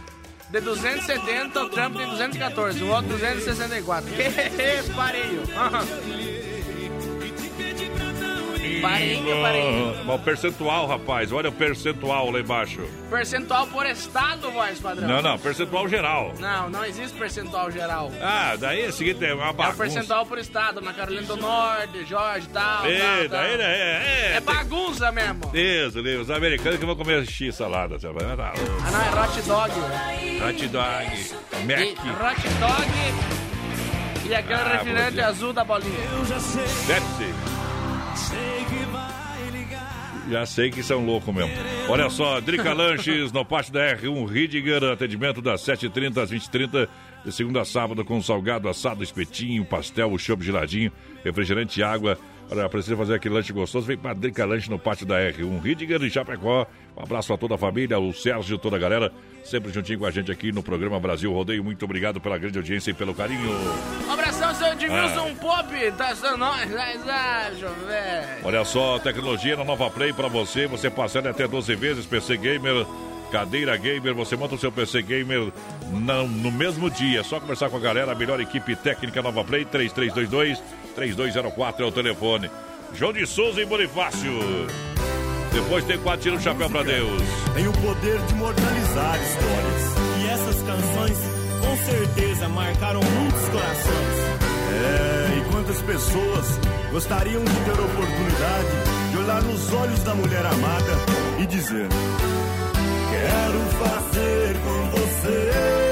De 270, o Trump tem 214, o outro 264. Parelho. Aham. Parelho, parelho.
Ah, mas o percentual, rapaz, olha o percentual lá embaixo.
Percentual por estado, voz padrão.
Não, não, percentual geral.
Não, não existe percentual geral.
Ah, daí é o seguinte, é uma
É o
bagunça.
percentual por estado, na Carolina do Norte, Jorge, tal,
É,
tal, tal.
daí é, é,
É bagunça mesmo.
Isso, ali, os americanos que vão comer X salada. Tá.
Ah, não, é hot dog.
Hot dog,
E
Mac,
hot dog e aquele
Ah,
refrigerante azul da bolinha.
Pepsi. Já sei que são loucos mesmo. Olha só, Drica Lanches no pátio da R1 Ridiger, atendimento das 7h30 às 20h30, de segunda a sábado, com salgado, assado, espetinho, pastel, chopp geladinho, refrigerante água. Olha, precisa fazer aquele lanche gostoso, vem pra Drica Lanche no pátio da R1 Ridiger e Chapecó. Um abraço a toda a família, o Sérgio e toda a galera, sempre juntinho com a gente aqui no programa Brasil Rodeio. Muito obrigado pela grande audiência e pelo carinho.
Um abração, seu Edmilson Pop, tá sendo nós, velho.
Olha só, tecnologia na Nova Play pra você, você passando até 12 vezes, PC Gamer, cadeira gamer, você monta o seu PC Gamer no, no mesmo dia. É só conversar com a galera, a melhor equipe técnica Nova Play, 3322 3204 é o telefone. João de Souza e Bonifácio. Depois tem quatro tiros chapéu pra Deus.
Tem o poder de mortalizar histórias. E essas canções, com certeza, marcaram muitos corações. É, e quantas pessoas gostariam de ter a oportunidade de olhar nos olhos da mulher amada e dizer: Quero fazer com você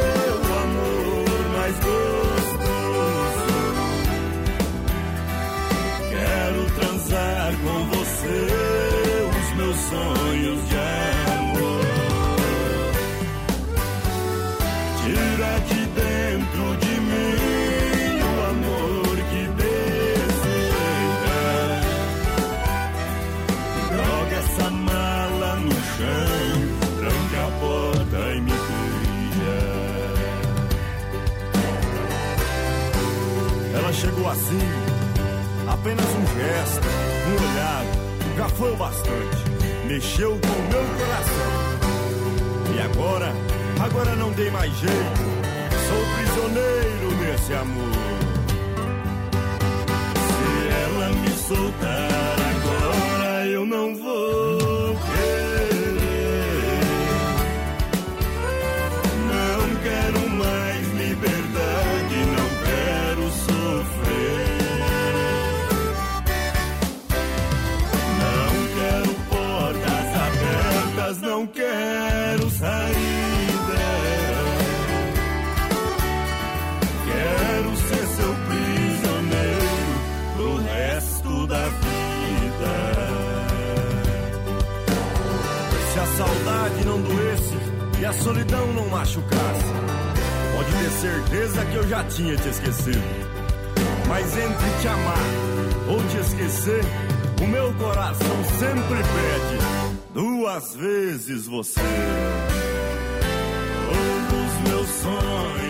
Transar com você os meus sonhos de amor. Tira de dentro de mim o amor que deseja. Joga essa mala no chão, tranca a porta e me beija. Ela chegou assim, apenas um gesto, já foi o bastante. Mexeu com meu coração. E agora, agora não tem mais jeito. Sou prisioneiro desse amor. Se ela me soltar agora, eu não vou abertas, não quero saída. Quero ser seu prisioneiro pro resto da vida. Se a saudade não doesse e a solidão não machucasse, pode ter certeza que eu já tinha te esquecido. Mas entre te amar ou te esquecer, o meu coração sempre pede duas vezes você. Todos meus sonhos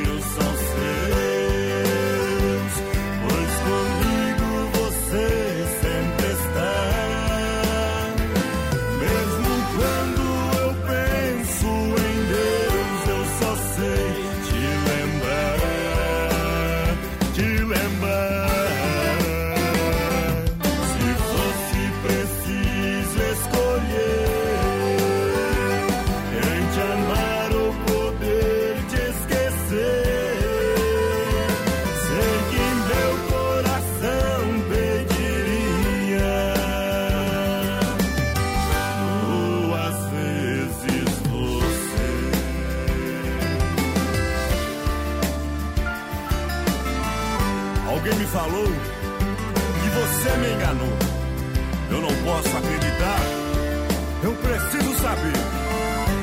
saber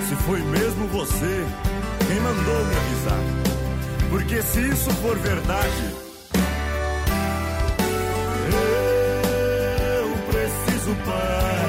se foi mesmo você quem mandou me avisar. Porque se isso for verdade, eu preciso partir.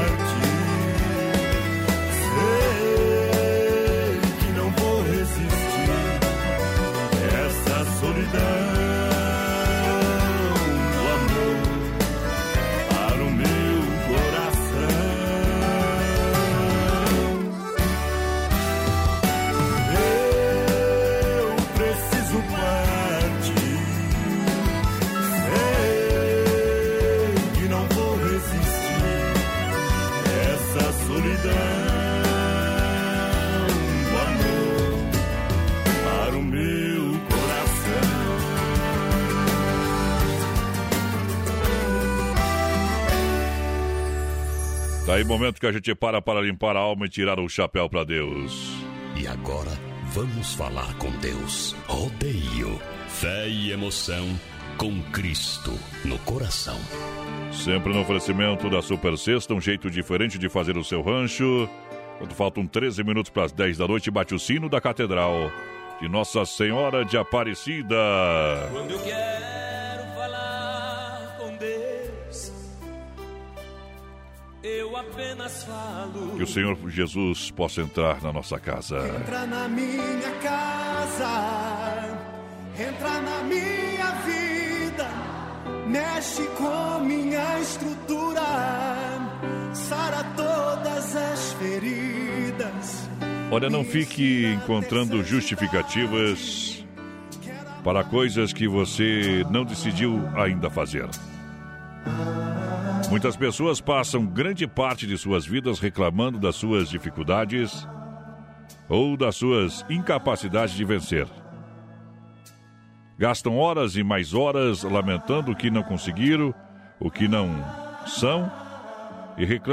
Aí momento que a gente para para limpar a alma e tirar o chapéu pra Deus.
E agora vamos falar com Deus. Rodeio, fé e emoção com Cristo no coração.
Sempre no oferecimento da Super Sexta, um jeito diferente de fazer o seu rancho. Quando faltam 13 minutos para as 10 da noite, bate o sino da Catedral de Nossa Senhora de Aparecida.
Quando eu quero apenas falo.
Que o Senhor Jesus possa entrar na nossa casa.
Entra na minha casa, entra na minha vida, mexe com minha estrutura, sara todas as feridas.
Olha, não fique encontrando justificativas para coisas que você não decidiu ainda fazer. Muitas pessoas passam grande parte de suas vidas reclamando das suas dificuldades ou das suas incapacidades de vencer. Gastam horas e mais horas lamentando o que não conseguiram, o que não são e reclamam